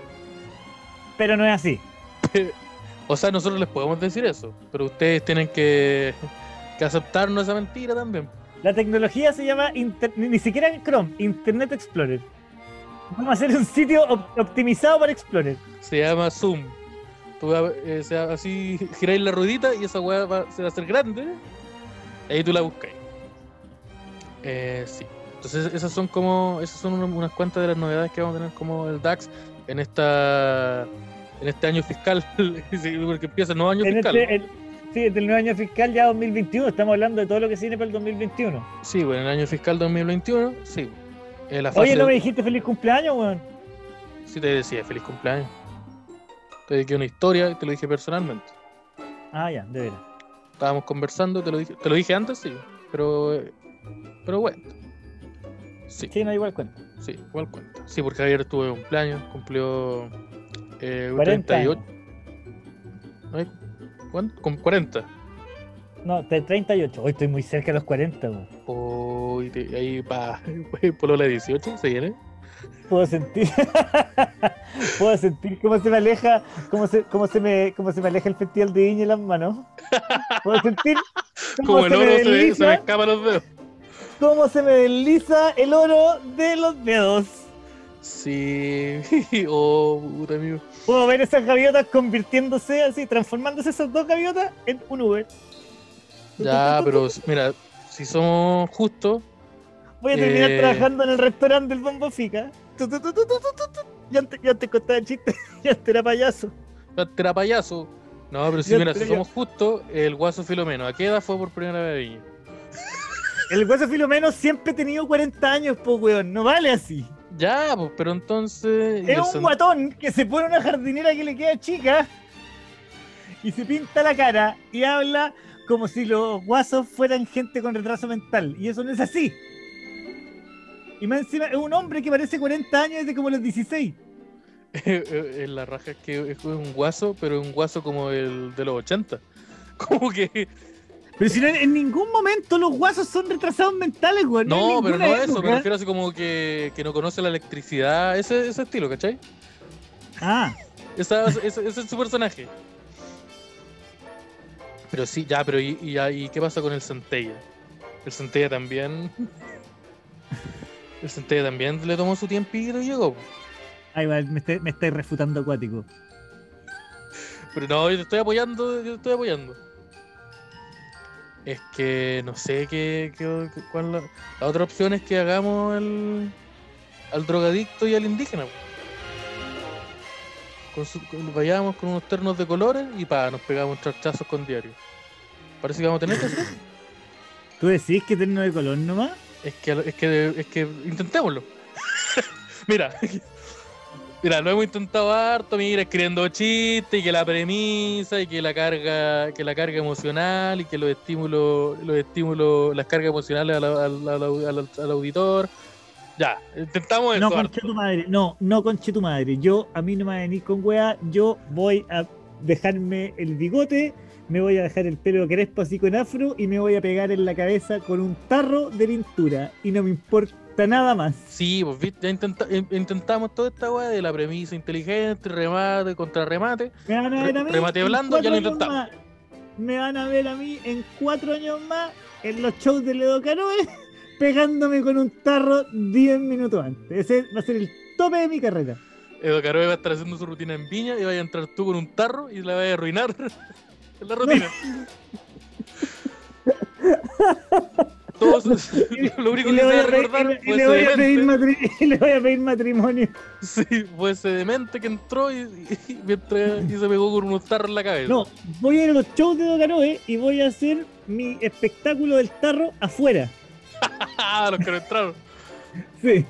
pero no es así.
O sea, nosotros les podemos decir eso, pero ustedes tienen que, que aceptarnos esa mentira también.
La tecnología se llama, Inter- ni ni siquiera en Chrome, Internet Explorer. Vamos a hacer un sitio op- optimizado para Explorer.
Se llama Zoom. Tú vas, eh, así giráis la ruedita y esa weá va, se va a hacer grande. Ahí tú la buscáis. Eh, sí. Entonces esas son como. Esas son una- unas cuantas de las novedades que vamos a tener como el DAX en esta. En este año fiscal. Porque empieza el nuevo año
En
fiscal.
este, el, sí, desde el nuevo año fiscal ya 2021, estamos hablando de todo lo que se viene para el 2021.
Sí, bueno, en el año fiscal 2021, sí. En la
Oye, ¿no me dijiste feliz cumpleaños, weón?
Sí te decía, feliz cumpleaños. Te dediqué una historia y te lo dije personalmente.
Ah, ya, de veras.
Estábamos conversando, te lo dije, te lo dije antes, sí, pero pero bueno. Sí,
Sí, no, igual cuenta.
sí, igual cuenta. Sí, porque ayer estuve de cumpleaños, cumplió eh,
40
38. Ay, ¿Cuánto? Con 40.
No, de 38. Hoy estoy muy cerca de los 40, weón.
Oh, ahí pa, por la 18 se viene.
Puedo sentir. Puedo sentir cómo se me aleja, cómo se, cómo se me, cómo se me aleja el festival de Viña en las manos. Puedo sentir cómo
Como el
se me
oro se, me
desliza,
escapan los dedos.
cómo se me desliza el oro de los dedos.
Sí, oh, puta amigo.
Puedo ver esas gaviotas convirtiéndose así, transformándose esas dos gaviotas en un Uber.
Ya, pero mira, si somos justos,
Voy a terminar
Eh.
trabajando en el restaurante del Bombo Fica. Tu, tu, tu. Ya antes, contaba chiste, ya antes era payaso.
Antes era payaso. No, pero si
Yo
mira, si somos justos, el guaso Filomeno, ¿a qué edad fue por primera vez Viña?
El hueso Filomeno siempre ha tenido 40 años, po weón, no vale así.
Ya, pues, pero entonces.
Es un guatón que se pone una jardinera que le queda chica y se pinta la cara y habla como si los guasos fueran gente con retraso mental. Y eso no es así. Y más encima es un hombre que parece 40 años desde como los 16.
en la raja es que es un guaso, pero un guaso como el de los 80. Como que.
Pero si no, en ningún momento los guasos son retrasados mentales, güey.
No, pero no eso, me
época.
refiero así como que, que no conoce la electricidad, ese, ese estilo, ¿cachai?
Ah,
Esa, ese, ese es su personaje. Pero sí, ya, pero ¿y, y, y qué pasa con el Centella? El Centella también. El Centella también le tomó su tiempito y llegó.
ahí va, me estoy refutando acuático.
Pero no, yo te estoy apoyando, yo te estoy apoyando. Es que no sé qué, qué- qué- cuál la, la otra opción es que hagamos al, al drogadicto y al indígena. Con su- vayamos con unos ternos de colores y pa, nos pegamos charchazos con diario. Parece que vamos a tener que hacer.
¿Tú decís que terno de color nomás?
Es que, es que, es que intentémoslo. mira, mira, lo hemos intentado harto, mira, escribiendo chistes y que la premisa y que la carga, que la carga emocional y que los estímulos, los estímulos, las cargas emocionales al, al- al- al- auditor. Ya, intentamos
No,
eso.
conche tu madre. No, no conche tu madre. Yo, a mí no me va a venir con wea. Yo voy a dejarme el bigote, me voy a dejar el pelo crespo así con afro y me voy a pegar en la cabeza con un tarro de pintura. Y no me importa nada más.
Sí, pues viste, ya intenta- in- intentamos toda esta weá de la premisa inteligente, remate, contra remate.
Me van a ver a mí
Remate blando, ya lo intentamos.
más. me van a ver a mí en cuatro años más en los shows de Ledo Canoe pegándome con un tarro 10 minutos antes. Ese va a ser el tope de mi carrera.
Edo Caroe va a estar haciendo su rutina en Viña y vaya a entrar tú con un tarro y la vaya a arruinar en la rutina. Todos, lo único que
voy
a recordar
y le voy a pedir
demente.
matri- y le voy a pedir matrimonio.
Sí, fue ese demente que entró y, y- mientras y se pegó con unos tarros en la cabeza.
No, voy a ir a los shows de Ledo Canoe y voy a hacer mi espectáculo del tarro afuera.
Ah, los que no entraron.
Sí.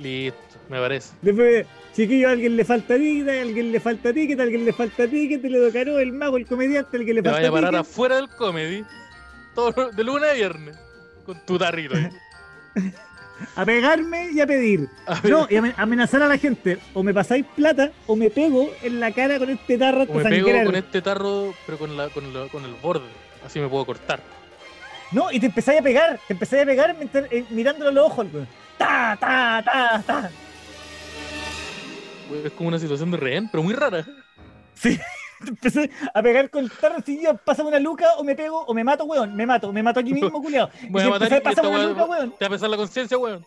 Listo, me parece.
Después, chiquillo, a alguien le falta ticket, a alguien le falta ticket, a alguien le falta ticket, le docaró el mago, el comediante, el que le
Te vaya
falta
a parar
ticket.
afuera del comedy. Todo, de lunes a viernes. Con tu tarrito ahí.
A pegarme y a pedir.
A
No, y amen- amenazar a la gente. O me pasáis plata o me pego en la cara con este tarro
o me pego con este tarro, pero con, la, con, la- con el borde. Así me puedo cortar.
No, y te empezáis a pegar, te empezáis a pegar mientras, eh, mirándolo a los ojos. Ta, ta, ta, ta.
Es como una situación de rehén, pero muy rara.
Sí, empecé a pegar con el tarro. Si yo pásame una luca o me pego o me mato, weón. Me mato, me mato aquí mismo, culiao. Y
Voy a matar y
pásame una luca, weón.
Te va a pesar la conciencia, weón.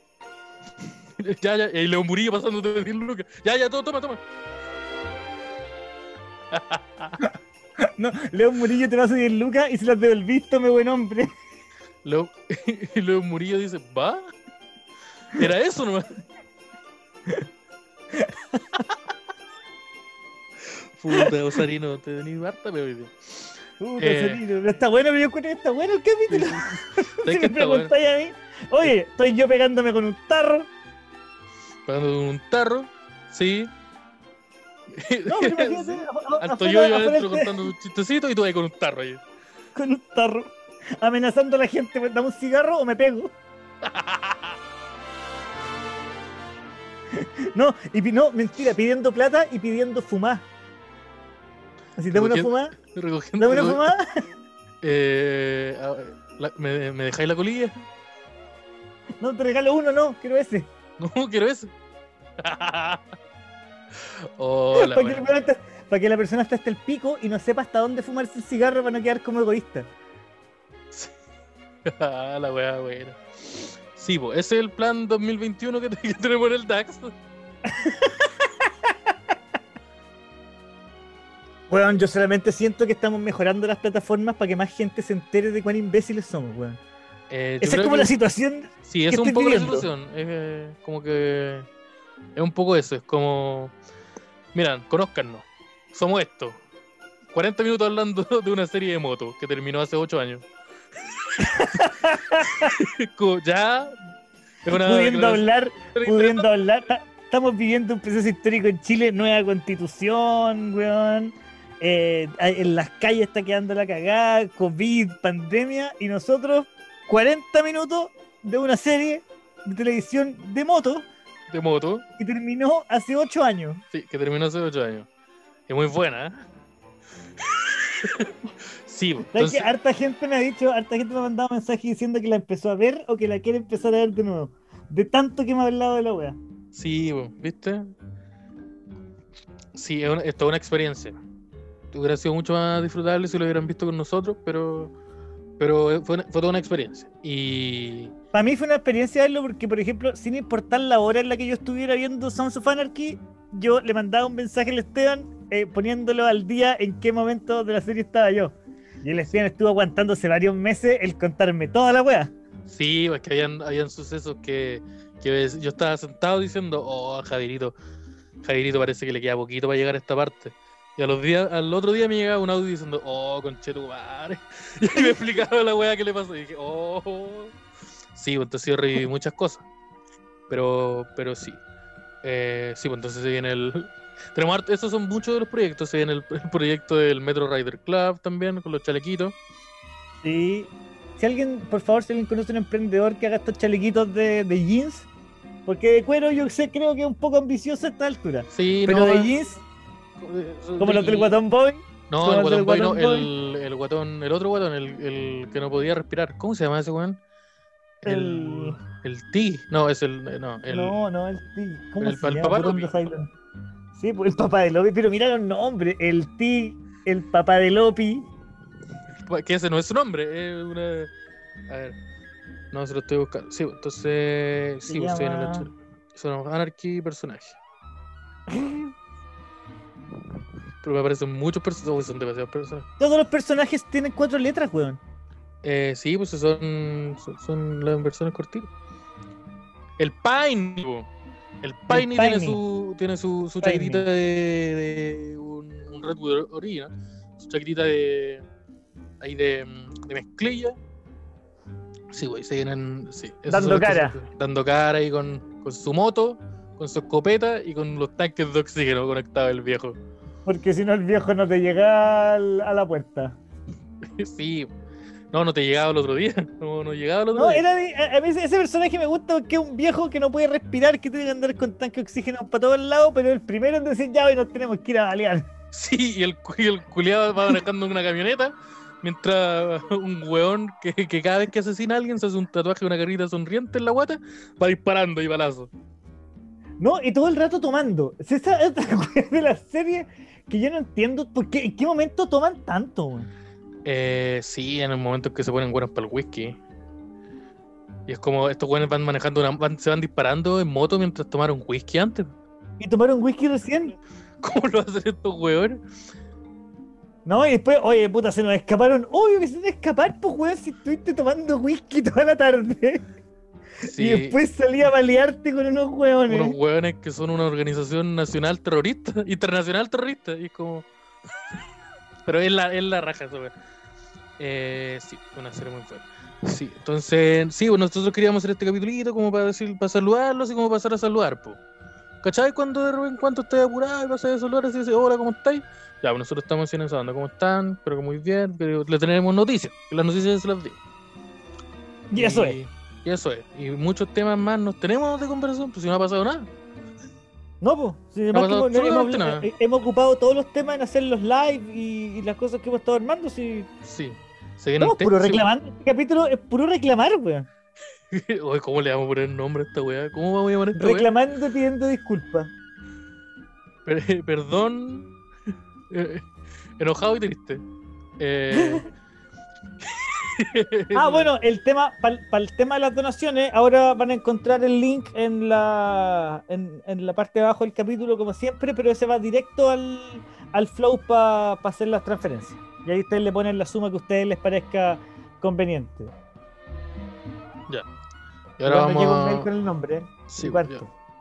ya, ya, y León Murillo pasándote de 10 lucas. Ya, ya, todo, toma, toma.
No, León Murillo te va a subir lucas y se las devolviste, me buen hombre.
León, y León Murillo dice, ¿va? Era eso nomás. Puta, Osarino, te venís harta, pero.
Puta,
Eh.
Solino, pero está bueno, pero yo encuentro que está bueno el capítulo.
¿Sabes
Si me
bueno?
preguntáis a mí, oye, estoy yo pegándome con un tarro.
Pagando con un tarro, sí.
No, pero imagínate,
Alto yo adentro contando un chistecito y tú ahí con un tarro ahí.
con un tarro, amenazando a la gente, dame un cigarro o me pego. No, y no, mentira, pidiendo plata y pidiendo fumar. Así, dame una fumada, dame una fumada.
Eh, la- ¿me, ¿Me dejáis la colilla?
No, te regalo uno, no, quiero ese.
No, quiero ese. Hola,
para, que para la persona esté hasta el pico y no sepa hasta dónde fumarse el cigarro para no quedar como egoísta.
la weá buena. Sí, pues, ese es el plan 2021 que, que tenemos en el DAX.
Weón, yo solamente siento que estamos mejorando las plataformas para que más gente se entere de cuán imbéciles somos, weón.
Eh,
Esa es como
que-
la situación.
Sí, es
que
un
estoy
poco la
viviendo.
situación. Es eh, como que. Es un poco eso. Es como. Miran, conózcanos. Somos esto. 40 minutos hablando de una serie de motos que terminó hace 8 años. Ya. Es una
pudiendo hablar, pudiendo hablar. Ta- Estamos viviendo un proceso histórico en Chile, nueva constitución, weón. Eh, en las calles está quedando la cagada, COVID, pandemia, y nosotros 40 minutos de una serie de televisión de moto
de moto.
que terminó hace 8 años.
Sí, que terminó hace 8 años. Es muy buena, ¿eh? sí, pues,
¿Sabes
entonces,
que harta gente me ha dicho, harta gente me ha mandado mensajes diciendo que la empezó a ver o que la quiere empezar a ver de nuevo? De tanto que me ha hablado de la wea.
sí, ¿viste? Sí, es, una- es toda una experiencia. Hubiera sido mucho más disfrutable si lo hubieran visto con nosotros, pero, pero fue, una- fue toda una experiencia. Y
Para mí fue una experiencia verlo porque, por ejemplo, sin importar la hora en la que yo estuviera viendo Sons of Anarchy, yo le mandaba un mensaje al Esteban eh, poniéndolo al día en qué momento de la serie estaba yo. Y el Esteban estuvo aguantándose varios meses el contarme toda la wea.
sí, es que habían, habían sucesos que, yo estaba sentado diciendo, oh, Javierito, Javierito parece que le queda poquito para llegar a esta parte. Y a los días, al otro día me llegaba un audio diciendo, oh, conchetumare. Y me explicaba la weá que le pasó. Y dije, oh. Sí, pues entonces yo reviví muchas cosas. Pero, pero sí. Eh, sí, pues entonces se viene el. Tenemos harto- esos son muchos de los proyectos. Se viene el, el proyecto del Metro Rider Club también, con los chalequitos.
Sí. Si alguien, por favor, si alguien conoce un emprendedor que haga estos chalequitos de, de jeans, porque de cuero yo sé, creo que es un poco ambicioso a esta altura.
Sí,
Pero
no,
de jeans, como los del Guatón Boy,
No, el guatón boy no, el, el guatón, el otro guatón, el, el que no podía respirar. ¿Cómo se llama ese weón?
el...
El T. No, es el. No, el.
No, no, el T. ¿Cómo
el-
se
el
llama?
papá
Sí, pues el papá de Lopi. Pero mira los nombres. El T, el papá de Lopi.
que ese no es su nombre, es una. A ver. No, se lo estoy buscando. Sí, entonces.
Se
Sí, pues estoy en el hecho. Son Anarchy personaje. Pero me aparecen muchos personajes. Son demasiados personajes.
Todos los personajes tienen cuatro letras, weón.
Eh, sí, pues son, son, son las versiones cortitas. El Piney, po. El Piney tiene su, tiene su, su chaquetita de, de un, un Redwood Original. Su chaquetita de. ahí de, de mezclilla. Sí, güey, se vienen. Sí,
Dando cara.
se- dando cara ahí con, con su moto, con su escopeta y con los tanques de oxígeno conectados el viejo.
Porque si no, el viejo no te llega a la puerta.
Sí. No, no te llegaba el otro día. No, no llegaba el otro
No,
día.
era de- a, a mí ese personaje me gusta porque es un viejo que no puede respirar, que tiene que andar con tanque de oxígeno para todos lados, pero el primero en decir ya hoy nos tenemos que ir a balear.
Sí, y el, y el culiado va manejando una camioneta mientras un weón que, que cada vez que asesina a alguien se hace un tatuaje de una carita sonriente en la guata, va disparando y balazo.
No, y todo el rato tomando. Esa es de la serie que yo no entiendo por qué, en qué momento toman tanto, weón?
Eh, sí, en el momento en que se ponen buenos para el whisky. Y es como estos weones van manejando, una- van- se van disparando en moto mientras tomaron whisky antes.
¿Y tomaron whisky recién?
¿Cómo lo hacen estos weones?
No, y después, oye, puta, se nos escaparon. Obvio que se te escapar, pues, weón, si estuviste tomando whisky toda la tarde.
Sí,
Y después salí a balearte con unos hueones.
unos weones que son una organización nacional terrorista, internacional terrorista, y es como. Pero es la, es la raja eso, weón. Eh, sí, una serie muy buena. Sí, entonces, sí, bueno, nosotros queríamos hacer este capitulito como para decir, para saludarlos y como pasar a saludar, po. ¿Cachai? Cuando de repente en cuanto estés apurado y pasas a saludar así, dice, hola, ¿cómo estáis? Ya, pues nosotros estamos en esa onda, ¿cómo están? Espero que muy bien, pero le tenemos noticias, que las noticias se las digo.
y eso es.
Y eso es. Y muchos temas más nos tenemos de conversación, pues si no ha pasado nada.
No, pues. Si
pasado
hemos, hemos, eh, hemos ocupado todos los temas en hacer los live y, y las cosas que hemos estado armando. Si
Sí. Se el
puro reclamando. Este capítulo es puro reclamar, weón.
Oye, ¿cómo le vamos a poner nombre a esta weá? ¿Cómo vamos a llamar a esta weá?
Reclamando y pidiendo disculpas.
Per- perdón. eh, enojado y triste. Eh,
Ah, bueno, el tema, para el tema de las donaciones, ahora van a encontrar el link en la, en, en la parte de abajo del capítulo, como siempre, pero ese va directo al, al flow para hacer las transferencias. Y ahí ustedes le ponen la suma que a ustedes les parezca conveniente.
Y ahora
me llega un mail
vamos
con
a...
el nombre.
Sí,
y
ya-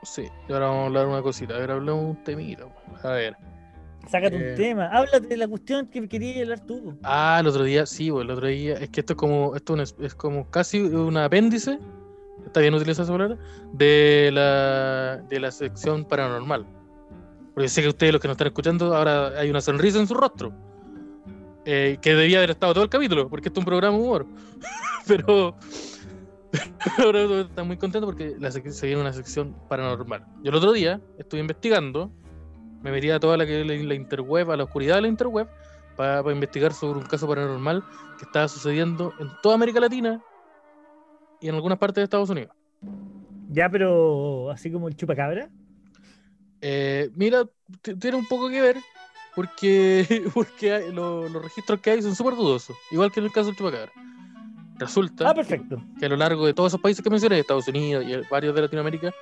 sí, y ahora vamos a hablar una cosita. A ver, hablamos un temita. A ver.
Sácate
Eh.
un tema, háblate de la cuestión que querías hablar tú.
Ah, el otro día, sí, el otro día. Es que esto es como, esto es, es como casi un apéndice. Está bien utilizar esa palabra. De la, de la sección paranormal. Porque sé que ustedes, los que nos están escuchando, ahora hay una sonrisa en su rostro. Eh, que debía haber estado todo el capítulo, porque esto es un programa de humor. Pero. Ahora está muy contento porque la se viene una sección paranormal. Yo el otro día estuve investigando, me metí a toda la, interweb, a la oscuridad de la interweb, para, para investigar sobre un caso paranormal que estaba sucediendo en toda América Latina y en algunas partes de Estados Unidos.
Ya, pero así como el chupacabra.
Eh, mira, tiene un poco que ver porque, porque hay- lo- los registros que hay son súper dudosos, igual que en el caso del chupacabra. Resulta
Ah, perfecto.
que a lo largo de todos esos países que mencioné, Estados Unidos y varios de Latinoamérica,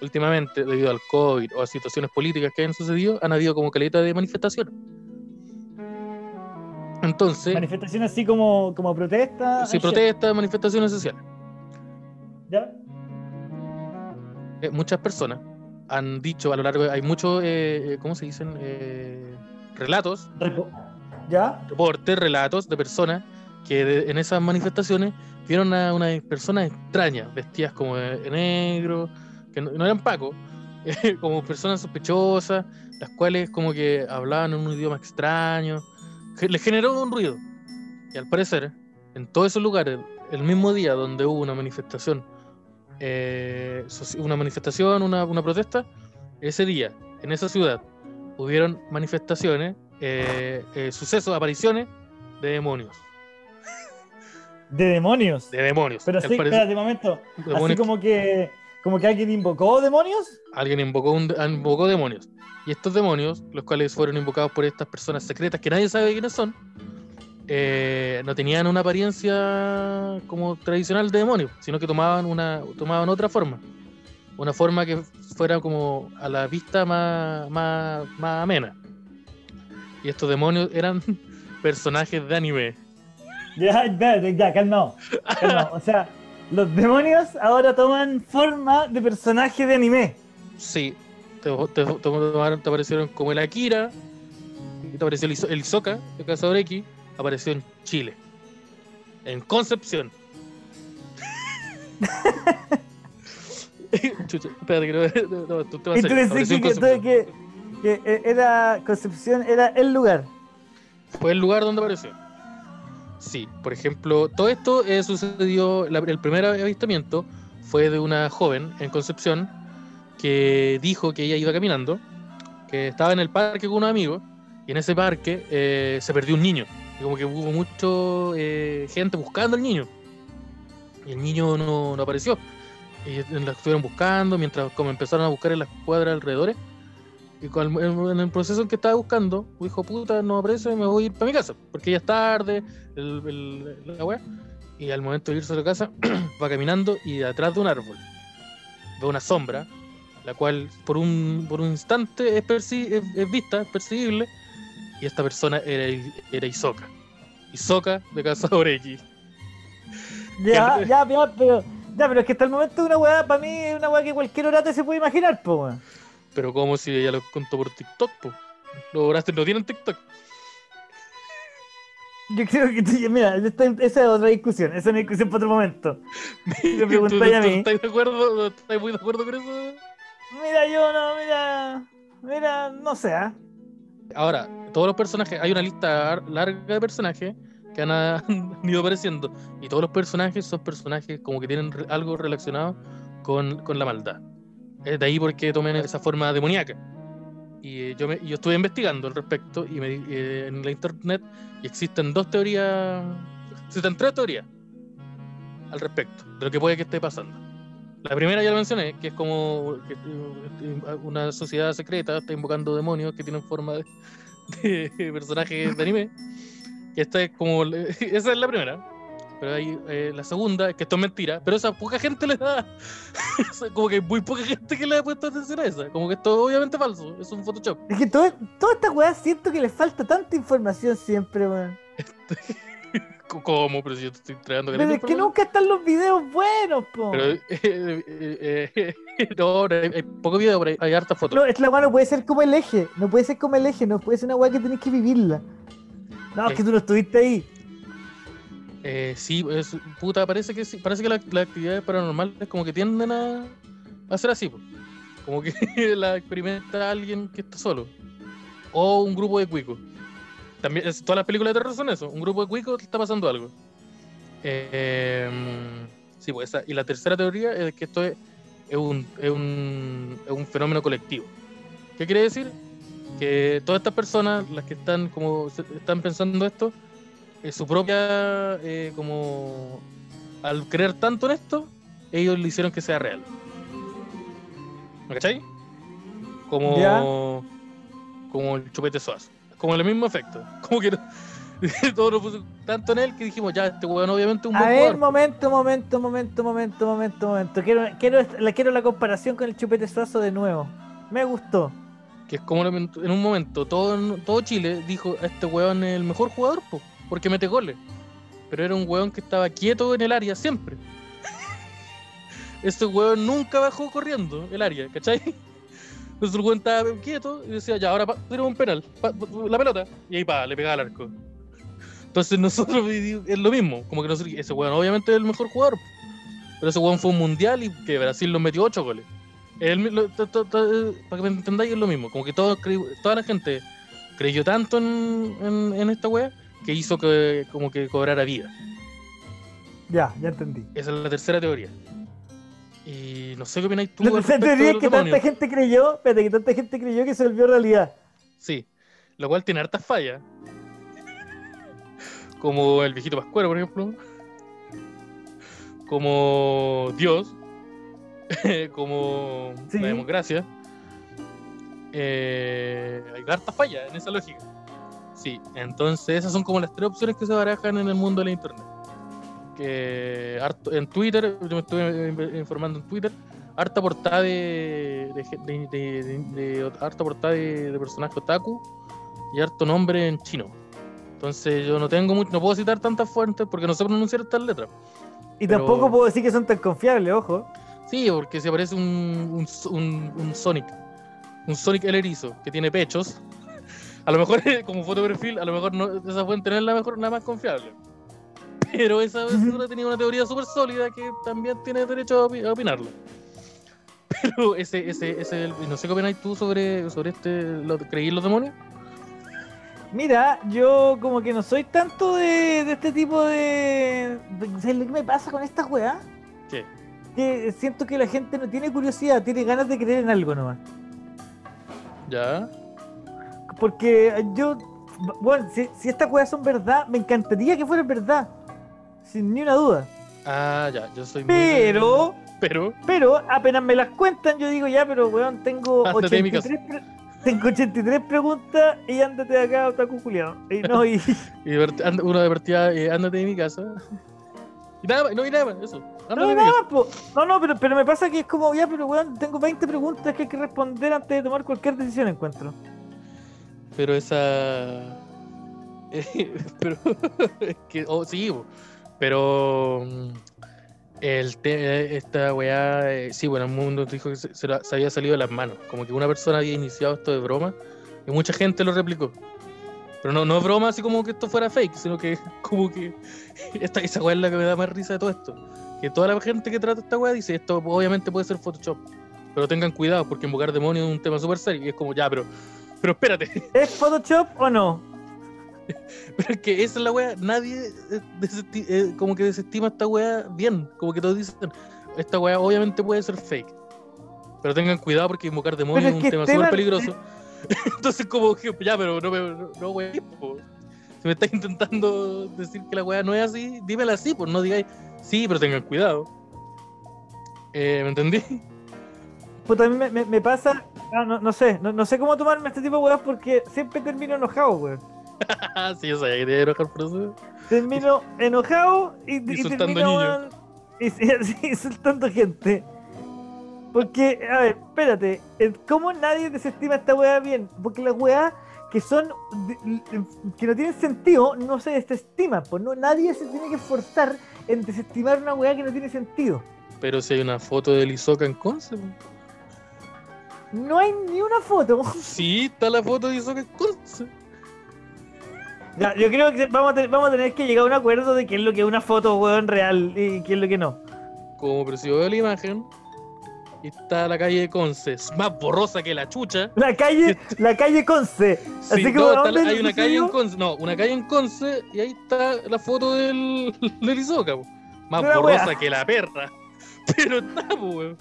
últimamente, debido al COVID o a situaciones políticas que han sucedido, han habido como caleta de manifestaciones. Entonces,
Manifestaciones así como, como protesta. shit.
protestas, manifestaciones sociales.
¿Ya?
Eh, muchas personas han dicho a lo largo, de- hay muchos, eh, eh, ¿cómo se dicen? Eh, relatos,
Repo- ¿Ya?
reportes, relatos de personas que de- en esas manifestaciones vieron a unas personas extrañas, vestidas como de, de negro, que no, no eran pacos, como personas sospechosas, las cuales como que hablaban en un idioma extraño, que les generó un ruido. Y al parecer, en todos esos lugares, el mismo día donde hubo una manifestación, eh, una manifestación, una, una protesta, ese día, en esa ciudad, hubieron manifestaciones, eh, eh, sucesos, apariciones de demonios.
De demonios.
De demonios.
Pero sí, espérate un momento. Así
demonios
como que, como que alguien invocó demonios.
alguien invocó, un, invocó demonios. Y estos demonios, los cuales fueron invocados por estas personas secretas que nadie sabe quiénes son, eh, no tenían una apariencia como tradicional de demonio, sino que tomaban una tomaban otra forma. Una forma que fuera como a la vista más, más, más amena. Y estos demonios eran personajes de anime.
Ya, espérate, ya, calmado. calmado. O sea, los demonios ahora toman forma de personaje de anime.
Sí, te, te- te- te aparecieron como el Akira, te apareció el, el Isoka, el Cazador X, apareció en Chile. En Concepción. Chucha, espérate que no, no, tú te vas a hacer.
que, eh, era Concepción, era el lugar.
Fue el lugar donde apareció. Sí, por ejemplo, todo esto eh, sucedió, la- el primer avistamiento fue de una joven en Concepción que dijo que ella iba caminando, que estaba en el parque con unos amigos, y en ese parque eh, se perdió un niño. Y como que hubo mucha gente buscando al niño. Y el niño no, no apareció. Y la estuvieron buscando mientras como empezaron a buscar en las cuadras alrededores. Y en el proceso en que estaba buscando, dijo, puta, no aparece, me voy a ir para mi casa. Porque ya es tarde, el, el- la weá. Y al momento de irse a su casa, va caminando y de atrás de un árbol ve una sombra, la cual por un, por un instante es, perci- es, es vista, es percibible. Y esta persona era, era Isoka. Isoka de.
Ya,
Que-
ya, ya, pero, ya, pero es que hasta el momento una weá, para mí, es una weá que cualquier orate se puede imaginar, po, weón.
Pero como si ella lo contó por TikTok, po. Los Horaces no tienen TikTok.
Yo creo que, mira, esta- esa es otra discusión, esa es una discusión para otro momento. Me preguntáis a
¿Tú- tú
mí.
¿Estás de acuerdo? ¿No ¿Estás muy de acuerdo con eso?
Mira, yo no, mira, mira, no sé, ¿ah?
Ahora, todos los personajes, hay una lista ar- larga de personajes que han, han ido apareciendo. Y todos los personajes son personajes como que tienen algo relacionado con, con la maldad. Es de ahí porque tomen esa forma demoníaca. Y eh, yo, me, yo estuve investigando al respecto y me, eh, en la internet y existen dos teorías, existen tres teorías al respecto de lo que puede que esté pasando. La primera ya la mencioné, que es como eh, una sociedad secreta está invocando demonios que tienen forma de, de personajes de anime. Que esta es como. Esa es la primera. Pero hay eh, la segunda, es que esto es mentira, pero esa poca gente le da. como que hay muy poca gente que le ha puesto atención a esa. Como que esto es obviamente falso, es un Photoshop.
Es que todo, toda esta weá siento que le falta tanta información siempre, weón.
¿Cómo? Pero si yo te estoy entregando
Pero es que nunca están los videos buenos, po.
Pero, eh, eh, eh, no, no, hay, hay poco video, pero hay, hay hartas fotos.
No, es la weá no puede ser como el eje, no puede ser como el eje, no puede ser una weá que tenés que vivirla. No, es que tú no estuviste ahí.
Eh, sí, es, puta, parece que sí, parece que la- las actividades paranormales como que tienden a, a ser así, como que la experimenta alguien que está solo, o un grupo de cuicos. También, es- todas las películas de terror son eso, un grupo de cuicos está pasando algo. Eh, sí, pues esa, y la tercera teoría es que esto es, es un, es, un, es un fenómeno colectivo. ¿Qué quiere decir? Que todas estas personas, las que están como están pensando esto, eh, su propia eh, como al creer tanto en esto ellos le hicieron que sea real ¿me cachai? como como el chupete suazo como el mismo efecto como que no- todos nos pusimos tanto en él que dijimos ya este weón obviamente es un
A
buen
ver,
jugador
momento, momento, momento, momento, momento, momento. Quiero, quiero la comparación con el chupete suazo de nuevo. Me gustó.
Que es como en un momento todo, todo Chile dijo este weón es el mejor jugador po, porque mete goles pero era un weón que estaba quieto en el área siempre. Ese weón nunca bajó corriendo el área ¿cachai? entonces el weón estaba quieto y decía ya ahora tenemos un penal la pelota y ahí pa, le pegaba al arco. Entonces nosotros es lo mismo como que ese weón obviamente es el mejor jugador pero ese weón fue un mundial y que Brasil nos metió 8 goles el mi- lo- to- to- to- para que me entendáis es lo mismo, como que todo, toda la gente creyó tanto en, en, en esta wea que hizo que como que cobrara vida.
Ya, ya entendí.
Esa es la tercera teoría. Y no sé qué opináis tú.
La tercera teoría es que tanta gente creyó, espérate, que tanta gente creyó que se volvió realidad.
Sí, lo cual tiene hartas fallas. Como el viejito Pascuero, por ejemplo. Como Dios. como
Sí.
la democracia. Eh, hay hartas fallas en esa lógica. Sí, entonces esas son como las tres opciones que se barajan en el mundo de la internet. Que harto, en Twitter, yo me estuve in- informando en Twitter, harta portada de, de, de- de- de- de- harta portada de, de personaje otaku y harto nombre en chino. Entonces yo no tengo mucho, no puedo citar tantas fuentes porque no sé pronunciar estas letras.
Y
Pero-
tampoco puedo decir que son tan confiables, ojo.
Sí, porque se aparece un, un, un- un Sonic. Un Sonic el erizo, que tiene pechos. A lo mejor, como foto de perfil, a lo mejor no, esa fuente no es la mejor, la más confiable. Pero esa basura tenía una teoría súper sólida que también tiene derecho a, opi- a opinarlo. Pero ese, ese, ese, no sé qué opináis tú sobre, sobre este, lo, ¿creí en los demonios?
Mira, yo como que no soy tanto de, de este tipo de... de- ¿Sabes lo que me pasa con esta weá?
¿Qué?
Que siento que la gente no tiene curiosidad, tiene ganas de creer en algo nomás.
Ya.
Porque yo, bueno, si, si estas weas son verdad, me encantaría que fueran verdad. Sin ni una duda.
Ah, ya, yo soy muy-
Pero,
Pero,
pero, apenas me las cuentan, yo digo, ya, pero weón, tengo
Ándate de mi
83, pre- tengo 83 preguntas y ándate de acá, otaku culiao. Y no, y,
y una divertida, eh, ándate de mi casa. Y nada más, no, y nada más, eso.
No, nada po. no, no, pero, pero me pasa que es como, ya, pero weón, tengo 20 preguntas que hay que responder antes de tomar cualquier decisión, encuentro.
Pero esa. pero. es que. oh, sí, bo. pero. mm, El te- esta weá. eh, sí, bueno, el mundo dijo que se, se la- se había salido de las manos. Como que una persona había iniciado esto de broma y mucha gente lo replicó. Pero no, no es broma así como que esto fuera fake, sino que como que. Esta, esa weá es la que me da más risa de todo esto. Que toda la gente que trata esta weá dice esto obviamente puede ser Photoshop. Pero tengan cuidado porque invocar demonios es un tema súper serio. Y es como, ya, pero. Pero espérate.
¿Es Photoshop o no?
Pero es que esa es la wea, nadie eh, eh, como que desestima esta wea bien. Como que todos dicen, esta wea obviamente puede ser fake. Pero tengan cuidado porque invocar demonios es
es
un tema- súper peligroso. Entonces como que, ya, pero no no, no, po. Si me estás intentando decir que la wea no es así, dímela así, pues no digáis, sí, pero tengan cuidado. Eh, ¿Me entendí?
Puta, a mí me, me- me pasa, ah, no, no sé, no, no sé cómo tomarme este tipo de weas porque siempre termino enojado, weón.
sí, yo sabía que te iba a enojar por eso.
Termino enojado y, y
Insultando
termino
niños.
y, así, insultando gente. Porque, a ver, espérate, ¿cómo nadie desestima esta wea bien? Porque las weas que son, que no tienen sentido, no se desestiman, pues no, nadie se tiene que esforzar en desestimar una wea que no tiene sentido.
Pero si hay una foto de Lizoka en Conce.
No hay ni una foto.
Sí, está la foto de Lizoka en Conce.
Ya, yo creo que vamos a, tener, vamos a tener que llegar a un acuerdo de qué es lo que es una foto, weón, real y qué es lo que no.
Como pero si veo la imagen y está la calle Conce, es más borrosa que la chucha.
La calle, la calle Conce.
Sí,
Así que,
no, está
¿dónde
la- hay una calle en? Conce, no, una calle en Conce y ahí está la foto del, del Isoca, más borrosa
wea.
que la perra. Pero está, weón.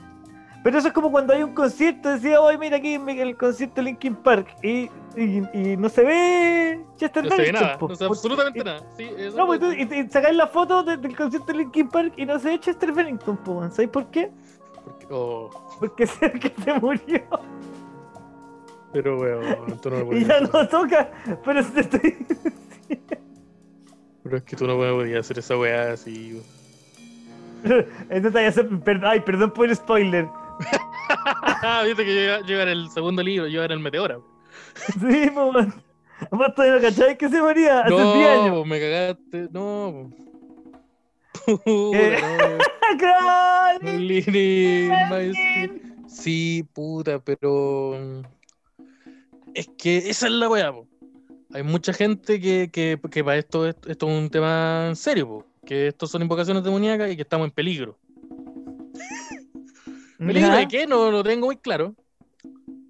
Pero eso es como cuando hay un concierto, decía, hoy mira aquí el concierto de Linkin Park y, y, y no se ve Chester
No se ve nada,
po.
no se ve absolutamente
y-
nada. Sí, eso
No, pues tú, y, sacáis la foto de- del concierto de Linkin Park y no se ve Chester Bennington, po. ¿sabéis por qué?
Porque- oh,
Porque es el que se murió
pero weón, tú no me
y
podías
ya no toca. Pero te estoy...
Pero es que tú no me podías hacer esa weá así.
Entonces, ay, perdón por el spoiler.
Viste que yo iba, yo iba en el segundo libro, yo iba en el Meteora.
Sí, weón. Además, todavía no cacháis que se moría hace 10 años.
No, me cagaste, no. Sí, puta, pero. mm, Es que esa es la weá, po. Hay mucha gente que, que, que para esto, esto esto es un tema en serio, po. Que estos son invocaciones demoníacas y que estamos en peligro. ¿Peligro de qué? No lo tengo muy claro.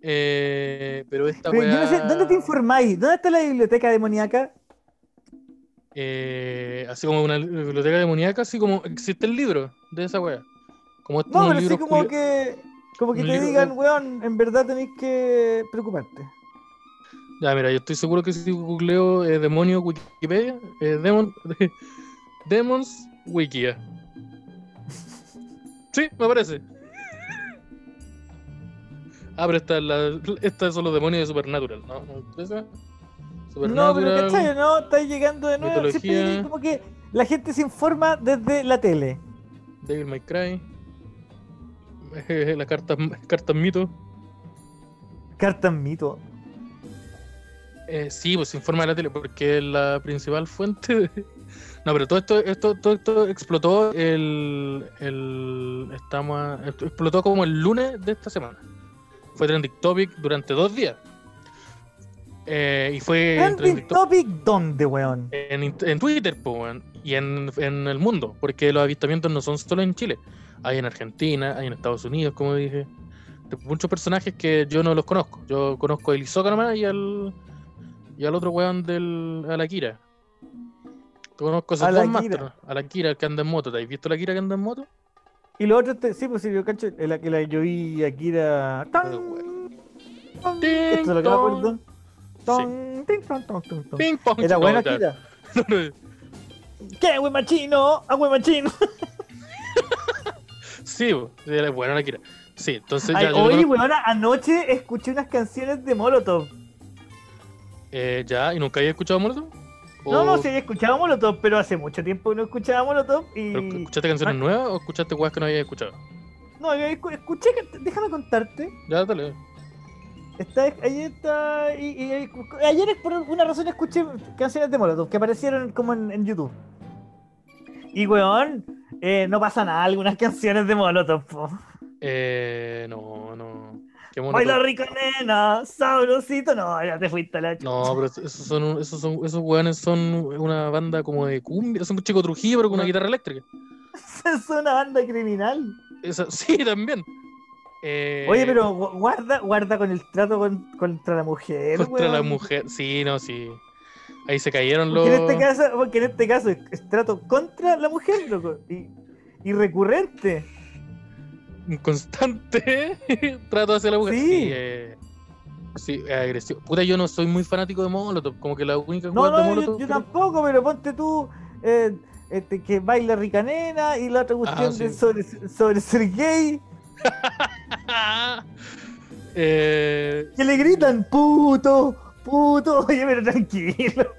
Eh, pero esta
Pero yo no sé,
weá-
¿dónde te informáis? ¿Dónde está la biblioteca demoníaca?
Eh, así como una biblioteca demoníaca, así como existe el libro de esa weá. Como
No, pero sí
libro
como que, como que
un
te digan, weón, en verdad tenéis que preocuparte.
Ya, mira, yo estoy seguro que si googleo eh, demonio Wikipedia, eh, demon, Demons Wikia. Sí, me aparece. Ah, pero esta, es la, estas son los demonios de Supernatural, ¿no? ¿no? ¿Esa?
No, pero. ¿cachai? ¿No? Está llegando de nuevo. Siempre
Mitología.
llegué como que la gente se informa desde la tele.
Devil May Cry. eh, la carta, cartas mito.
Cartas mito.
Eh, sí, pues se informa de la tele porque es la principal fuente. de- No, pero todo esto, esto, todo esto explotó el, el estamos a- explotó como el lunes de esta semana. Fue trending topic durante dos días. Eh, y fue
Trending
topic
¿dónde, weón?
en, en Twitter po, weón, y en, en el mundo, porque los avistamientos no son solo en Chile. Hay en Argentina, hay en Estados Unidos, como dije. De muchos personajes que yo no los conozco. Yo conozco a Elizoka nomás y al, y al otro weón del. a la Kira. Conozco a
A la Kira.
pero- A la Kira, el que anda en moto. ¿Te has visto la Kira que anda en moto?
Y lo otro, este- sí, pues sí, yo cacho, la que la yo vi
tong.
acuerdo. ¡Ton! ting, ton, ton, ton, ton.
Ping pong.
Era
No,
buena
ya.
Akira. ¿Qué, güey machino? ¡Ah, güey machino!
sí, sí, era buena la Kira. Sí, entonces
Ay,
ya. yo
oye,
conozco-
weón, anoche escuché unas canciones de Molotov.
eh, ya, ¿y nunca había escuchado Molotov?
No,
¿O-
no, sí, había escuchado Molotov, pero hace mucho tiempo que no escuchaba Molotov y...
¿Pero ¿Escuchaste canciones
Ah.
nuevas o escuchaste weas que no habías escuchado?
No, yo escu- escuché. Déjame contarte.
Ya, dale.
Está, ayer está... Y, ayer por una razón escuché canciones de Molotov que aparecieron como en, en YouTube. Y, weón, eh, no pasa nada algunas canciones de Molotov, po.
Eh, no, no. Qué
Baila rico, nena, sabrosito. No, ya te fuiste a la chucha.
No, pero esos son, esos son, esos weones son una banda como de cumbia, son un chico Trujillo pero con una guitarra eléctrica.
es una banda criminal.
Esa- sí, también. Eh,
Oye, pero gu- guarda, guarda con el trato con- contra la mujer,
contra la mujer, sí, no, sí. Ahí se cayeron los.
Porque en este caso, porque en este caso es, trato contra la mujer, loco. Y, y recurrente.
Constante trato hacia la mujer.
Sí.
Sí, eh, sí, agresivo. Puta, yo no soy muy fanático de Molotov, como que la única
No,
de
no, yo, yo tampoco, pero ponte tú eh, este, que baila rica nena y la otra cuestión de
Ah, sí.
sobre, sobre ser gay.
eh,
Que le gritan, puto, puto. Oye, pero tranquilo.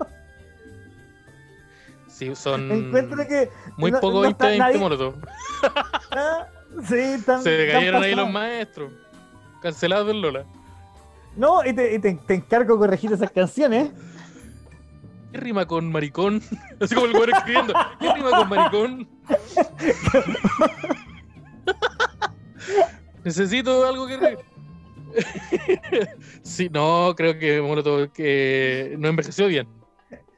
sí, son
Encuentro que.
muy
no-
poco
no está
20
nadie-
Molotov.
ah, sí,
Se cayeron ahí los maestros. Cancelados del Lola.
No, y te, y te, te encargo corregir esas canciones.
¿Qué rima con maricón? Así como el güey escribiendo. ¿Qué rima con maricón? Necesito algo que sí, no, creo que Molotov que no envejeció bien.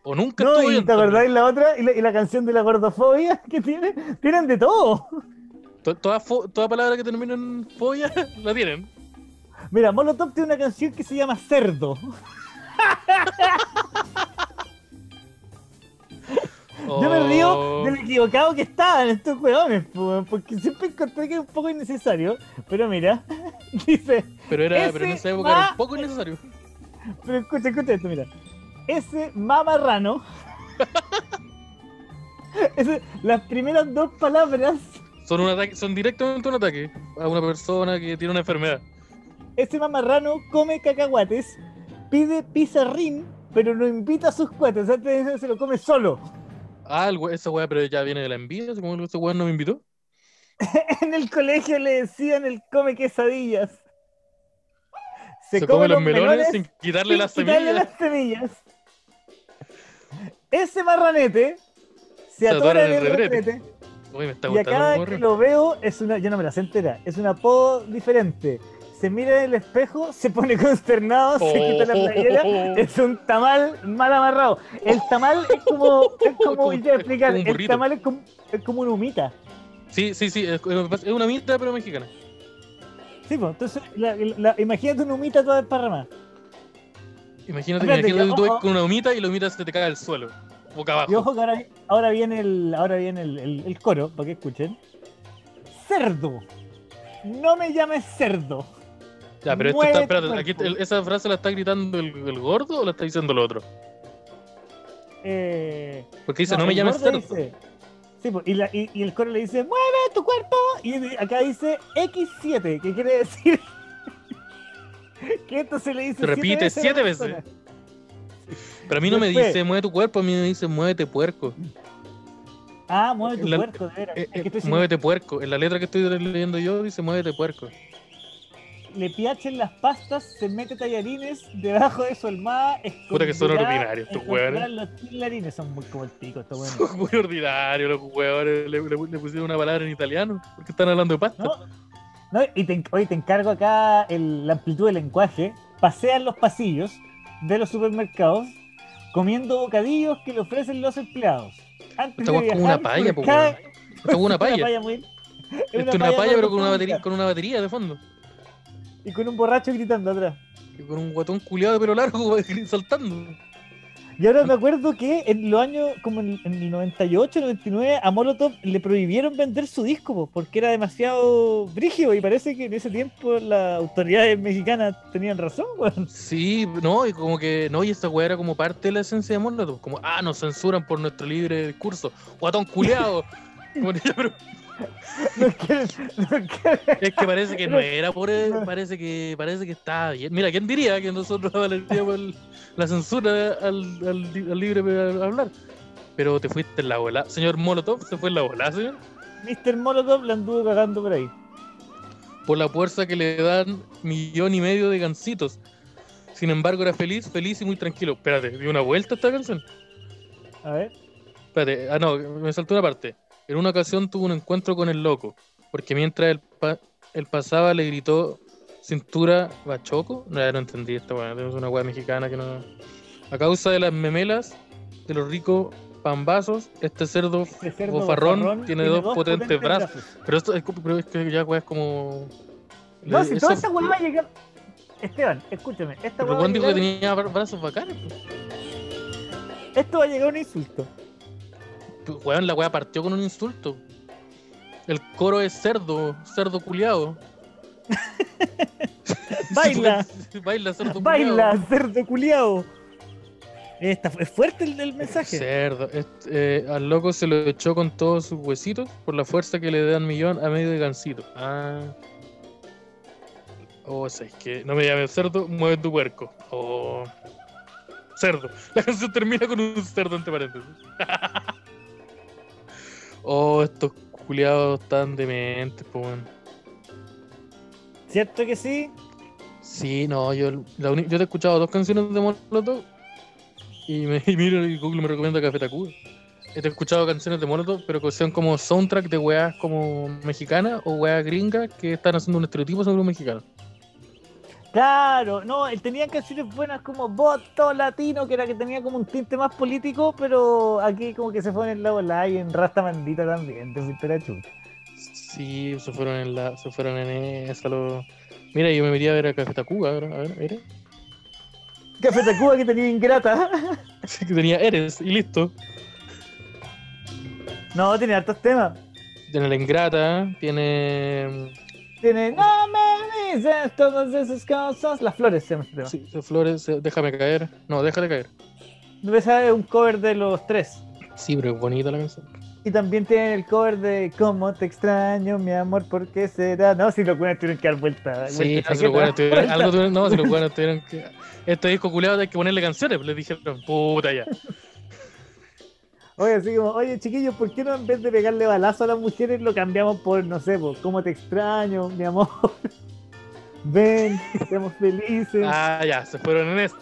O nunca
No,
estuvo bien.
te acordáis la otra y la, y la canción de la gordofobia que tiene. Tienen de todo.
To- Toda, toda palabra que termina en folla la tienen.
Mira, Molotov tiene una canción que se llama Cerdo. Yo me río
Oh.
de lo equivocado que estaban estos weones, po, porque siempre encontré que era un poco innecesario. Pero mira, dice,
Pero, era, pero en esa época era un poco innecesario.
pero escucha, escucha esto, mira. Ese mamarrano. ese- las primeras dos palabras,
Son, un ataque, son directamente un ataque a una persona que tiene una enfermedad.
ese mamarrano come cacahuates, pide pizarrín, pero no invita a sus cuates, o sea, se lo come solo.
Ah, el esa weá, pero ya viene de la envidia, como ese weón no me invitó.
En el colegio le decían el come quesadillas.
Se, come, los melones, sin quitarle
sin
las
quitarle
semillas.
las semillas. Ese marranete se
Se
atora en el retrete.
Uy, me está
Y a cada que lo veo, es una, yo no me la sé entera, es un apodo diferente. Se mira en el espejo, se pone consternado, se quita la playera,
Oh.
es un tamal mal amarrado. El tamal es como, es como, voy a explicar, el tamal es como, es como una humita.
Sí, sí, sí, es, una mitad, pero mexicana.
Sí, pues, entonces, la- la- imagínate una humita toda desparramada.
Imagínate,
Espérate,
imagínate
que-
tú
ojo.
con una humita y la humita se te cae al suelo, boca abajo.
Y ojo que ahora, ahora viene el, ahora viene el, el- el coro, para que escuchen. Cerdo. No me llames cerdo.
Ya, pero esto está, espérate, aquí, el- ¿esa frase la está gritando el, el gordo o la está diciendo el otro?
Eh,
Porque dice, no, me llames cerdo.
dice- sí, pues, y, la- y- y el coro le dice, mueve tu cuerpo. Y acá dice X7, que quiere decir que esto se le dice
Se repite siete veces. Pero a mí no me dice mueve tu cuerpo, a mí me dice muévete puerco.
Ah, mueve tu
La-
puerco, de veras.
Eh, eh, muévete puerco. En la letra que estoy leyendo yo dice muévete puerco.
Le piachen las pastas, se mete tallarines debajo de su almohada.
Puta que son ordinarios estos hueones.
Los tallarines son muy como el pico, estos hueones.
Son muy ordinarios los huevones. Le, le- le pusieron una palabra en italiano porque están hablando de pasta.
¿No? No, y te, hoy te encargo acá el- la amplitud del lenguaje. Pasean los pasillos de los supermercados comiendo bocadillos que le ofrecen los empleados. Antes
Esta
de
es como una
viajar por
po,
cada-
una paya.
muy- es
Esto es una paya, pero con una, batería, con una batería de fondo.
Y con un borracho gritando atrás.
Y con un guatón culiado de pelo largo saltando.
Y ahora me acuerdo que en los años, como en, el 98, 99, a Molotov le prohibieron vender su disco po, porque era demasiado brígido y parece que en ese tiempo las autoridades mexicanas tenían razón, weón.
Sí, no, y como que, no, y esta weá era como parte de la esencia de Molotov. Como, ah, nos censuran por nuestro libre discurso. Guatón culiado. Como, ya, pero
No
es que parece que no era por él, parece que parece que está bien. Mira, ¿quién diría que nosotros avalaríamos el- la censura al, al, al libre hablar? Pero te fuiste en la bola. Señor Molotov, se fue en la bola, señor.
Mr. Molotov la anduvo cagando por ahí.
Por la fuerza que le dan millón y medio de gancitos. Sin embargo, era feliz, feliz y muy tranquilo. Espérate, dio una vuelta esta canción.
A ver.
Espérate, ah, no, me saltó una parte. En una ocasión tuvo un encuentro con el loco, porque mientras él, pa- él pasaba le gritó cintura bachoco. No, no entendí esta weá, tenemos una weá mexicana que no. A causa de las memelas de los ricos pambazos, este cerdo,
Este cerdo
bofarrón tiene dos potentes brazos. Pero esto es, pero es que ya weá es como.
No, si toda esta weá va a llegar. Esteban, escúchame. Esta
pero Juan dijo que tenía bra- brazos bacanes. pues.
Esto va a llegar a un insulto.
Weón, la weá partió con un insulto. El coro es cerdo, cerdo culiado.
Baila.
Baila, cerdo culiao.
Baila, cerdo culiao. Esta, es fuerte el del mensaje.
Cerdo. Este, eh, al loco se lo echó con todos sus huesitos por la fuerza que le dan millón a medio de gancito. Ah. Oh, es que no me llames cerdo, mueve tu puerco. Oh. Cerdo. La canción termina con un cerdo entre paréntesis. Oh, estos culiados tan dementes, po, weón.
¿Cierto que sí?
Sí, no, yo, la yo te he escuchado dos canciones de Molotov y, me, y miro y Google me recomienda Café Tacuba. He escuchado canciones de Molotov, pero que sean como soundtrack de weas como mexicanas o weas gringas que están haciendo un estereotipo sobre un mexicano.
Claro, no, él tenía canciones buenas como Voto Latino, que era que tenía como un tinte más político, pero aquí como que se fue en el lado la y en Rasta Mandita también, te fuiste la chucha.
Sí, se fueron en la, se fueron en esa los... Mira, yo me metí a ver a Café Tacuba, a ver, ¿eres?
Café Tacuba que tenía ingrata.
Sí, que tenía Eres y listo.
No, tiene hartos temas.
Tiene la ingrata, tiene...
Tiene No me dices todas esas cosas. Las flores se llama este tema.
Sí, flores, se- déjame caer. No, déjale caer.
Esa es un cover de los tres.
Sí, pero es bonita la canción.
Y también tiene el cover de Cómo te extraño, mi amor, ¿por qué será? No, si los buenos tuvieron que dar vuelta.
Sí, si los buenos tuvieron,
vuelta.
algo tuvieron, no, si los buenos tuvieron que. Este disco culiado hay que ponerle canciones, pues les dijeron, puta ya.
Oye, así como, oye chiquillos, ¿por qué no en vez de pegarle balazo a las mujeres lo cambiamos por, no sé, por cómo te extraño, mi amor? Ven, seamos felices.
Ah, ya, se fueron en eso.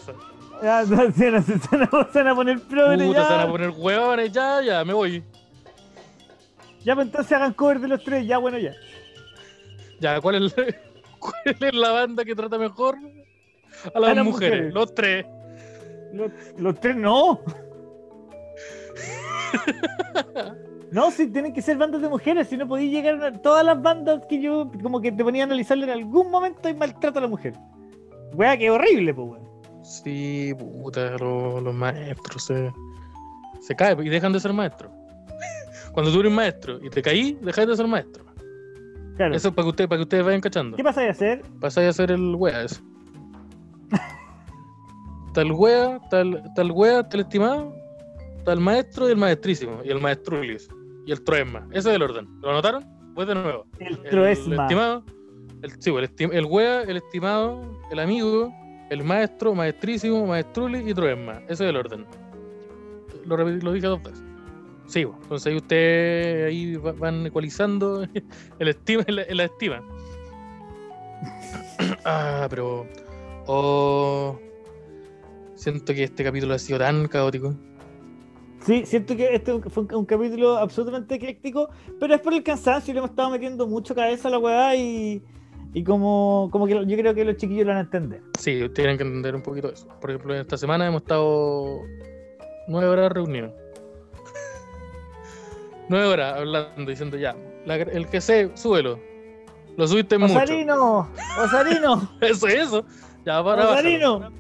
Ah, no, se, van a- se van a- poner progre
Puta,
ya.
se van a poner hueones, ya, ya, me voy.
Ya, pues entonces hagan cover de los tres, ya, bueno, ya.
Ya, ¿cuál es, la, cuál es la banda que trata mejor a las,
A las
mujeres?
mujeres.
Los tres.
Los, los tres no. No, si tienen que ser bandas de mujeres, si no podéis llegar a todas las bandas que yo como que te ponía a analizarle en algún momento hay maltrato a la mujer. Wea, que horrible, pues weón.
Sí, puta, los, los maestros se, se caen y dejan de ser maestros. Cuando tú eres maestro y te caí, dejáis de ser maestro.
Claro.
Eso es para que, ustedes, para que ustedes vayan cachando.
¿Qué pasa a hacer?
Pasáis a ser el wea ese. Tal wea, tal, tal wea, tal estimado, tal maestro y el maestrísimo, y el maestrulis, y el troesma. Ese es el orden. ¿Lo anotaron? Pues de nuevo.
El
El
troesma.
estimado, el, sí, el, estim- el wea, el estimado, el amigo el maestro, maestrísimo, maestruli y Troesma. Ese es el orden. Lo, lo dije dos veces. Sí, bueno, entonces ahí ustedes ahí va- van ecualizando el estima, la, la estima. Ah, pero. Oh, siento que este capítulo ha sido tan caótico.
Sí, siento que este fue un, un capítulo absolutamente ecléctico, pero es por el cansancio, le hemos estado metiendo mucho cabeza a la weá y, y como, como que yo creo que los chiquillos lo van a entender.
Sí, tienen que entender un poquito eso. Por ejemplo, esta semana hemos estado nueve horas reunidos. nueve horas hablando, diciendo ya, la- el que sé, súbelo. Lo subiste mucho.
¡Osarino! ¡Osarino!
Eso es eso. Ya, para.
¡Osarino!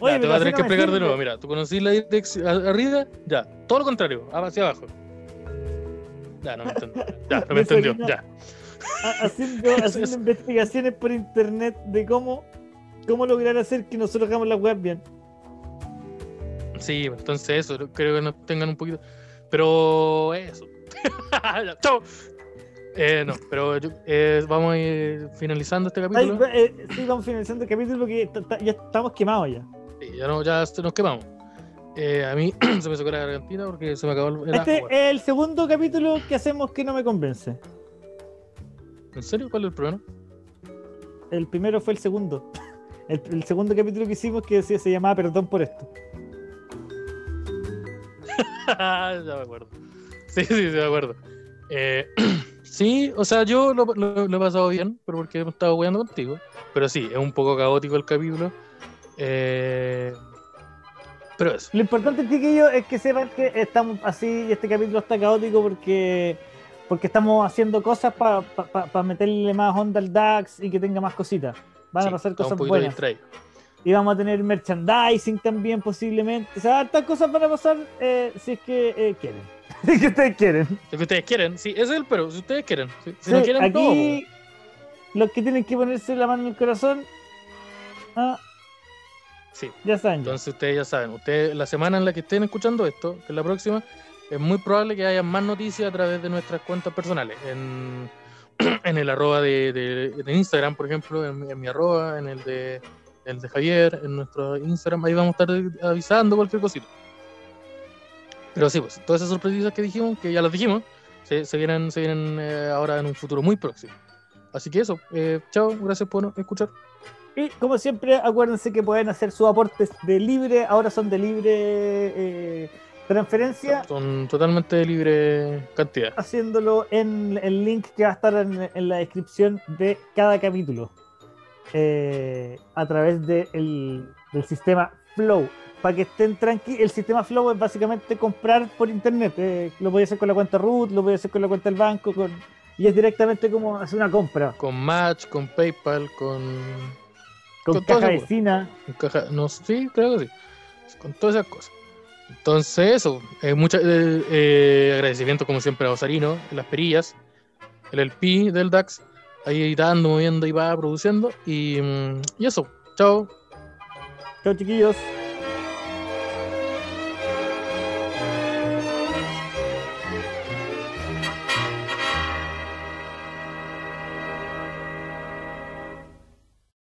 Oye,
te voy a tener que explicar de nuevo. Mira, tú conocí la dirección arriba, ya. Todo lo contrario, hacia abajo. Ya, no me entendió. Ya, no me entendió. Ya.
Ha- haciendo, investigaciones por internet de cómo, cómo lograr hacer que nosotros hagamos las web bien.
Sí, entonces eso, creo que nos tengan un poquito. Pero eso. Ya, chao. Eh, no, pero yo- eh, vamos a ir finalizando este
Ay,
capítulo.
eh, sí, vamos finalizando el capítulo porque ya estamos quemados ya.
Sí, ya, no, ya se nos quemamos. Eh, a mí se me sacó la gargantita porque se me acabó el,
Este
agua.
es el segundo capítulo que hacemos que no me convence.
¿En serio? ¿Cuál es el problema?
El primero fue el segundo. El, el segundo capítulo que hicimos que se, se llamaba Perdón por esto.
ya me acuerdo. Sí, sí, sí, me acuerdo. Eh, sí, o sea, yo lo, lo- lo he pasado bien, pero porque hemos estado jugando contigo. Pero sí, es un poco caótico el capítulo. Eh, pero eso.
Lo importante, chiquillos, es que sepan que estamos así y este capítulo está caótico porque, porque estamos haciendo cosas para meterle más onda al DAX y que tenga más cositas. Van
sí,
a pasar cosas buenas. Y vamos a tener merchandising también posiblemente. O sea, estas cosas van a pasar eh, si es que eh, quieren. Si es que ustedes quieren.
Si ustedes quieren, sí, ese es el pero. Si ustedes quieren. Si, si
Sí,
no quieren, no.
aquí los que tienen que ponerse la mano en el corazón, ah,
Sí.
ya saben. ya.
Entonces ustedes ya saben, ustedes la semana en la que estén escuchando esto, que es la próxima, es muy probable que haya más noticias a través de nuestras cuentas personales. En, en el arroba de, de- de Instagram, por ejemplo, en, mi- en mi arroba, en el de, el de Javier, en nuestro Instagram, ahí vamos a estar avisando cualquier cosita. Pero sí, pues, todas esas sorpresas que dijimos, que ya las dijimos, se, se vienen, se vienen eh, ahora en un futuro muy próximo. Así que eso, eh, chao, gracias por escuchar.
Y como siempre, acuérdense que pueden hacer sus aportes de libre, ahora son de libre eh, transferencia,
Son totalmente de libre cantidad.
haciéndolo en el link que va a estar en, en la descripción de cada capítulo. eh, a través de el- del sistema Flow. Para que estén tranquilos, el sistema Flow es básicamente comprar por internet. eh, lo a hacer con la cuenta root, lo a hacer con la cuenta del banco, con, y es directamente como hacer una compra.
Con Match, con PayPal, con,
Con, caja
eso,
vecina.
con caja. No, sí, creo que sí. Con todas esas cosas. Entonces, eso. Eh, mucha, eh, eh, agradecimiento, como siempre, a Osarino, en las perillas, el LP del DAX, ahí editando, moviendo y va produciendo. Y, mm, y eso. Chao.
Chao, chiquillos.